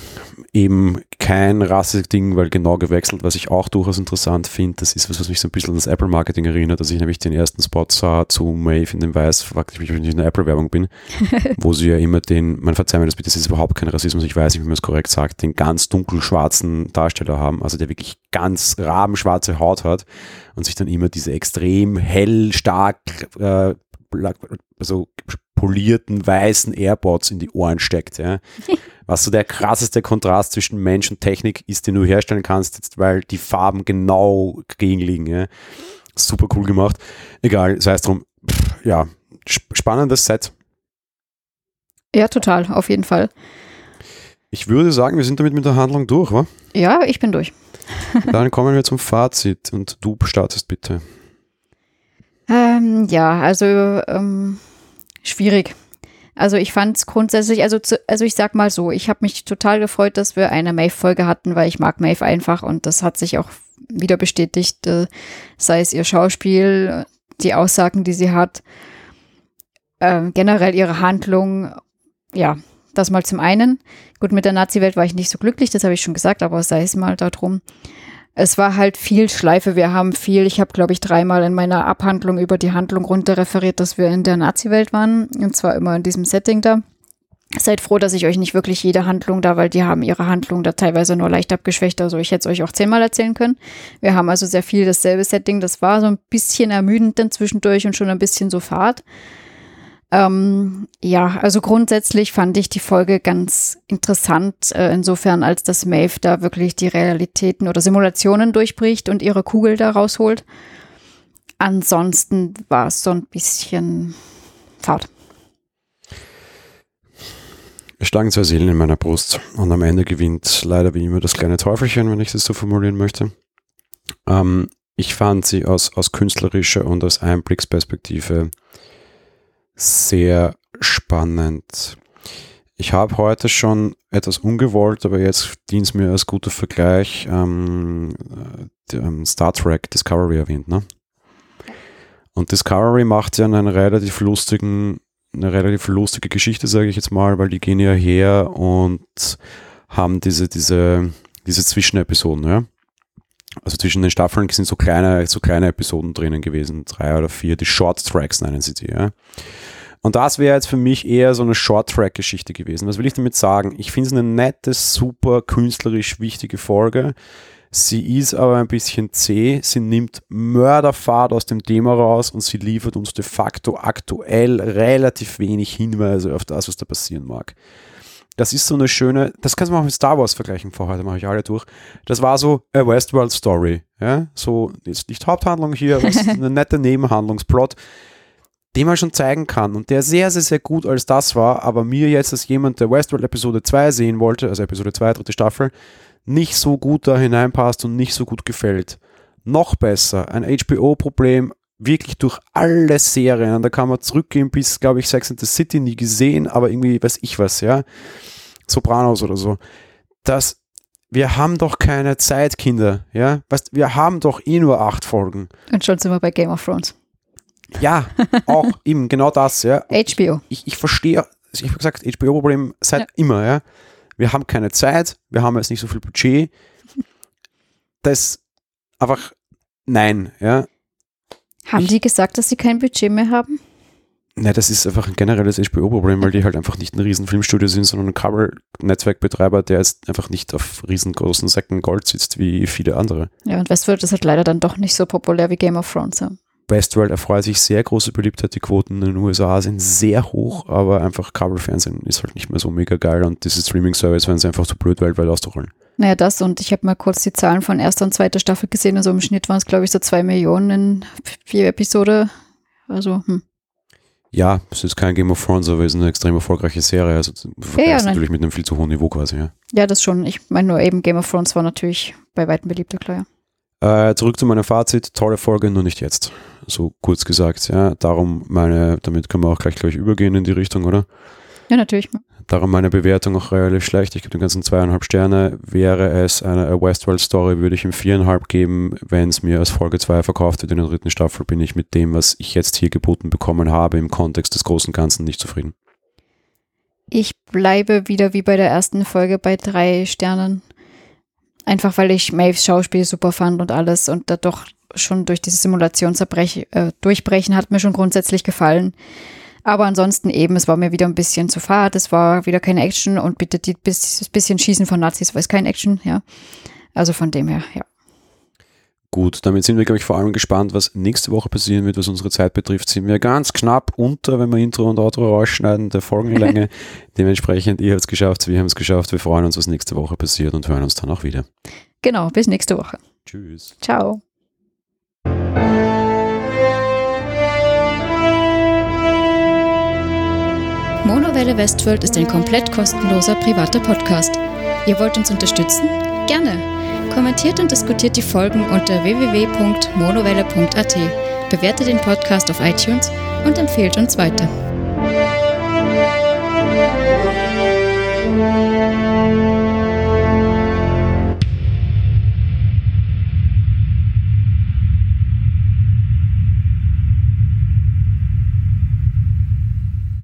eben kein Rasse-Ding, weil genau gewechselt, was ich auch durchaus interessant finde. Das ist was, was mich so ein bisschen an das Apple-Marketing erinnert, dass ich nämlich den ersten Spot sah zu Maeve in dem Weiß, fragte ich mich, wenn ich in der Apple-Werbung bin, [LAUGHS] wo sie ja immer den, man verzeiht mir das bitte, das ist überhaupt kein Rassismus, ich weiß nicht, wie man es korrekt sagt, den ganz dunkelschwarzen Darsteller haben, also der wirklich ganz rabenschwarze Haut hat und sich dann immer diese extrem hell, stark, äh, also polierten weißen AirPods in die Ohren steckt. Ja. [LAUGHS] Was so der krasseste Kontrast zwischen Mensch und Technik ist, den du herstellen kannst, jetzt, weil die Farben genau gegenliegen. Ja. Super cool gemacht. Egal, sei es drum. Pff, ja, spannendes Set. Ja, total, auf jeden Fall. Ich würde sagen, wir sind damit mit der Handlung durch, wa? Ja, ich bin durch. [LAUGHS] Dann kommen wir zum Fazit und du startest bitte. Ähm, ja, also ähm, schwierig. Also ich fand es grundsätzlich, also, zu, also ich sag mal so, ich habe mich total gefreut, dass wir eine Maeve-Folge hatten, weil ich mag Maeve einfach und das hat sich auch wieder bestätigt, äh, sei es ihr Schauspiel, die Aussagen, die sie hat, äh, generell ihre Handlung, ja, das mal zum einen. Gut, mit der Nazi-Welt war ich nicht so glücklich, das habe ich schon gesagt, aber sei es mal darum es war halt viel Schleife. Wir haben viel, ich habe, glaube ich, dreimal in meiner Abhandlung über die Handlung runter referiert, dass wir in der Nazi-Welt waren. Und zwar immer in diesem Setting da. Seid froh, dass ich euch nicht wirklich jede Handlung da, weil die haben ihre Handlung da teilweise nur leicht abgeschwächt. Also ich hätte es euch auch zehnmal erzählen können. Wir haben also sehr viel dasselbe Setting. Das war so ein bisschen ermüdend dann zwischendurch und schon ein bisschen so fad. Ähm, ja, also grundsätzlich fand ich die Folge ganz interessant, äh, insofern, als dass Maeve da wirklich die Realitäten oder Simulationen durchbricht und ihre Kugel da rausholt. ansonsten war es so ein bisschen fad. Es schlagen zwei Seelen in meiner Brust und am Ende gewinnt leider wie immer das kleine Teufelchen, wenn ich das so formulieren möchte. Ähm, ich fand sie aus, aus künstlerischer und aus Einblicksperspektive sehr spannend. Ich habe heute schon etwas ungewollt, aber jetzt dient es mir als guter Vergleich ähm, ähm, Star Trek Discovery erwähnt. Ne? Und Discovery macht ja einen relativ lustigen eine relativ lustige Geschichte, sage ich jetzt mal, weil die gehen ja her und haben diese, diese, diese Zwischenepisoden, ja. Also zwischen den Staffeln sind so kleine, so kleine Episoden drinnen gewesen, drei oder vier, die Short Tracks nennen sie die, ja. Und das wäre jetzt für mich eher so eine Short-Track-Geschichte gewesen. Was will ich damit sagen? Ich finde es eine nette, super künstlerisch wichtige Folge. Sie ist aber ein bisschen zäh, sie nimmt Mörderfahrt aus dem Thema raus und sie liefert uns de facto aktuell relativ wenig Hinweise auf das, was da passieren mag. Das ist so eine schöne, das kannst du mal mit Star Wars vergleichen, vor heute mache ich alle durch. Das war so a Westworld Story. Ja? So, ist nicht Haupthandlung hier, [LAUGHS] aber eine nette Nebenhandlungsplot, den man schon zeigen kann und der sehr, sehr, sehr gut als das war, aber mir jetzt als jemand, der Westworld Episode 2 sehen wollte, also Episode 2, dritte Staffel, nicht so gut da hineinpasst und nicht so gut gefällt. Noch besser, ein HBO-Problem wirklich durch alle Serien. Da kann man zurückgehen bis, glaube ich, Sex and the City nie gesehen, aber irgendwie weiß ich was, ja. Sopranos oder so. Das, wir haben doch keine Zeit, Kinder, ja. Weißt, wir haben doch eh nur acht Folgen. Und schon sind wir bei Game of Thrones. Ja, auch [LAUGHS] eben genau das, ja. HBO. Ich, ich verstehe, ich habe gesagt, HBO-Problem seit ja. immer, ja wir haben keine Zeit, wir haben jetzt nicht so viel Budget. Das einfach nein, ja. Haben ich, die gesagt, dass sie kein Budget mehr haben? Nein, das ist einfach ein generelles HBO-Problem, weil die halt einfach nicht ein riesen Filmstudio sind, sondern ein Kabel-Netzwerkbetreiber, der jetzt einfach nicht auf riesengroßen Säcken Gold sitzt wie viele andere. Ja, und Westworld ist halt leider dann doch nicht so populär wie Game of Thrones. Ja. Westworld erfreut sich sehr große Beliebtheit. Die Quoten in den USA sind sehr hoch, aber einfach Kabelfernsehen ist halt nicht mehr so mega geil und diese Streaming-Service werden sie einfach zu blöd weltweit auszurollen. Naja, das und ich habe mal kurz die Zahlen von erster und zweiter Staffel gesehen. Also im Schnitt waren es, glaube ich, so zwei Millionen in vier Episode. Also, hm. Ja, es ist kein Game of Thrones, aber es ist eine extrem erfolgreiche Serie. Also ja, ja, natürlich mit einem viel zu hohen Niveau quasi, ja. Ja, das schon. Ich meine nur eben Game of Thrones war natürlich bei weitem beliebter, klar, ja. Äh, zurück zu meinem Fazit, tolle Folge, nur nicht jetzt. So kurz gesagt, ja. Darum meine, damit können wir auch gleich gleich übergehen in die Richtung, oder? Ja, natürlich. Darum meine Bewertung auch relativ schlecht. Ich gebe den ganzen zweieinhalb Sterne. Wäre es eine Westworld Story, würde ich ihm viereinhalb geben. Wenn es mir als Folge 2 verkauft wird in der dritten Staffel, bin ich mit dem, was ich jetzt hier geboten bekommen habe, im Kontext des großen Ganzen nicht zufrieden. Ich bleibe wieder wie bei der ersten Folge bei drei Sternen. Einfach weil ich Maves Schauspiel super fand und alles und da doch schon durch dieses Simulationsdurchbrechen äh, hat mir schon grundsätzlich gefallen. Aber ansonsten eben, es war mir wieder ein bisschen zu fad, es war wieder keine Action und bitte die bis, bisschen Schießen von Nazis war es kein Action, ja. Also von dem her, ja. Gut, damit sind wir, glaube ich, vor allem gespannt, was nächste Woche passieren wird, was unsere Zeit betrifft. Sind wir ganz knapp unter, wenn wir Intro und Outro rausschneiden, der Folgenlänge. [LAUGHS] Dementsprechend, ihr habt es geschafft, wir haben es geschafft. Wir freuen uns, was nächste Woche passiert und hören uns dann auch wieder. Genau, bis nächste Woche. Tschüss. Ciao. Monowelle Westworld ist ein komplett kostenloser privater Podcast. Ihr wollt uns unterstützen? Gerne. Kommentiert und diskutiert die Folgen unter www.monowelle.at, bewertet den Podcast auf iTunes und empfehlt uns weiter.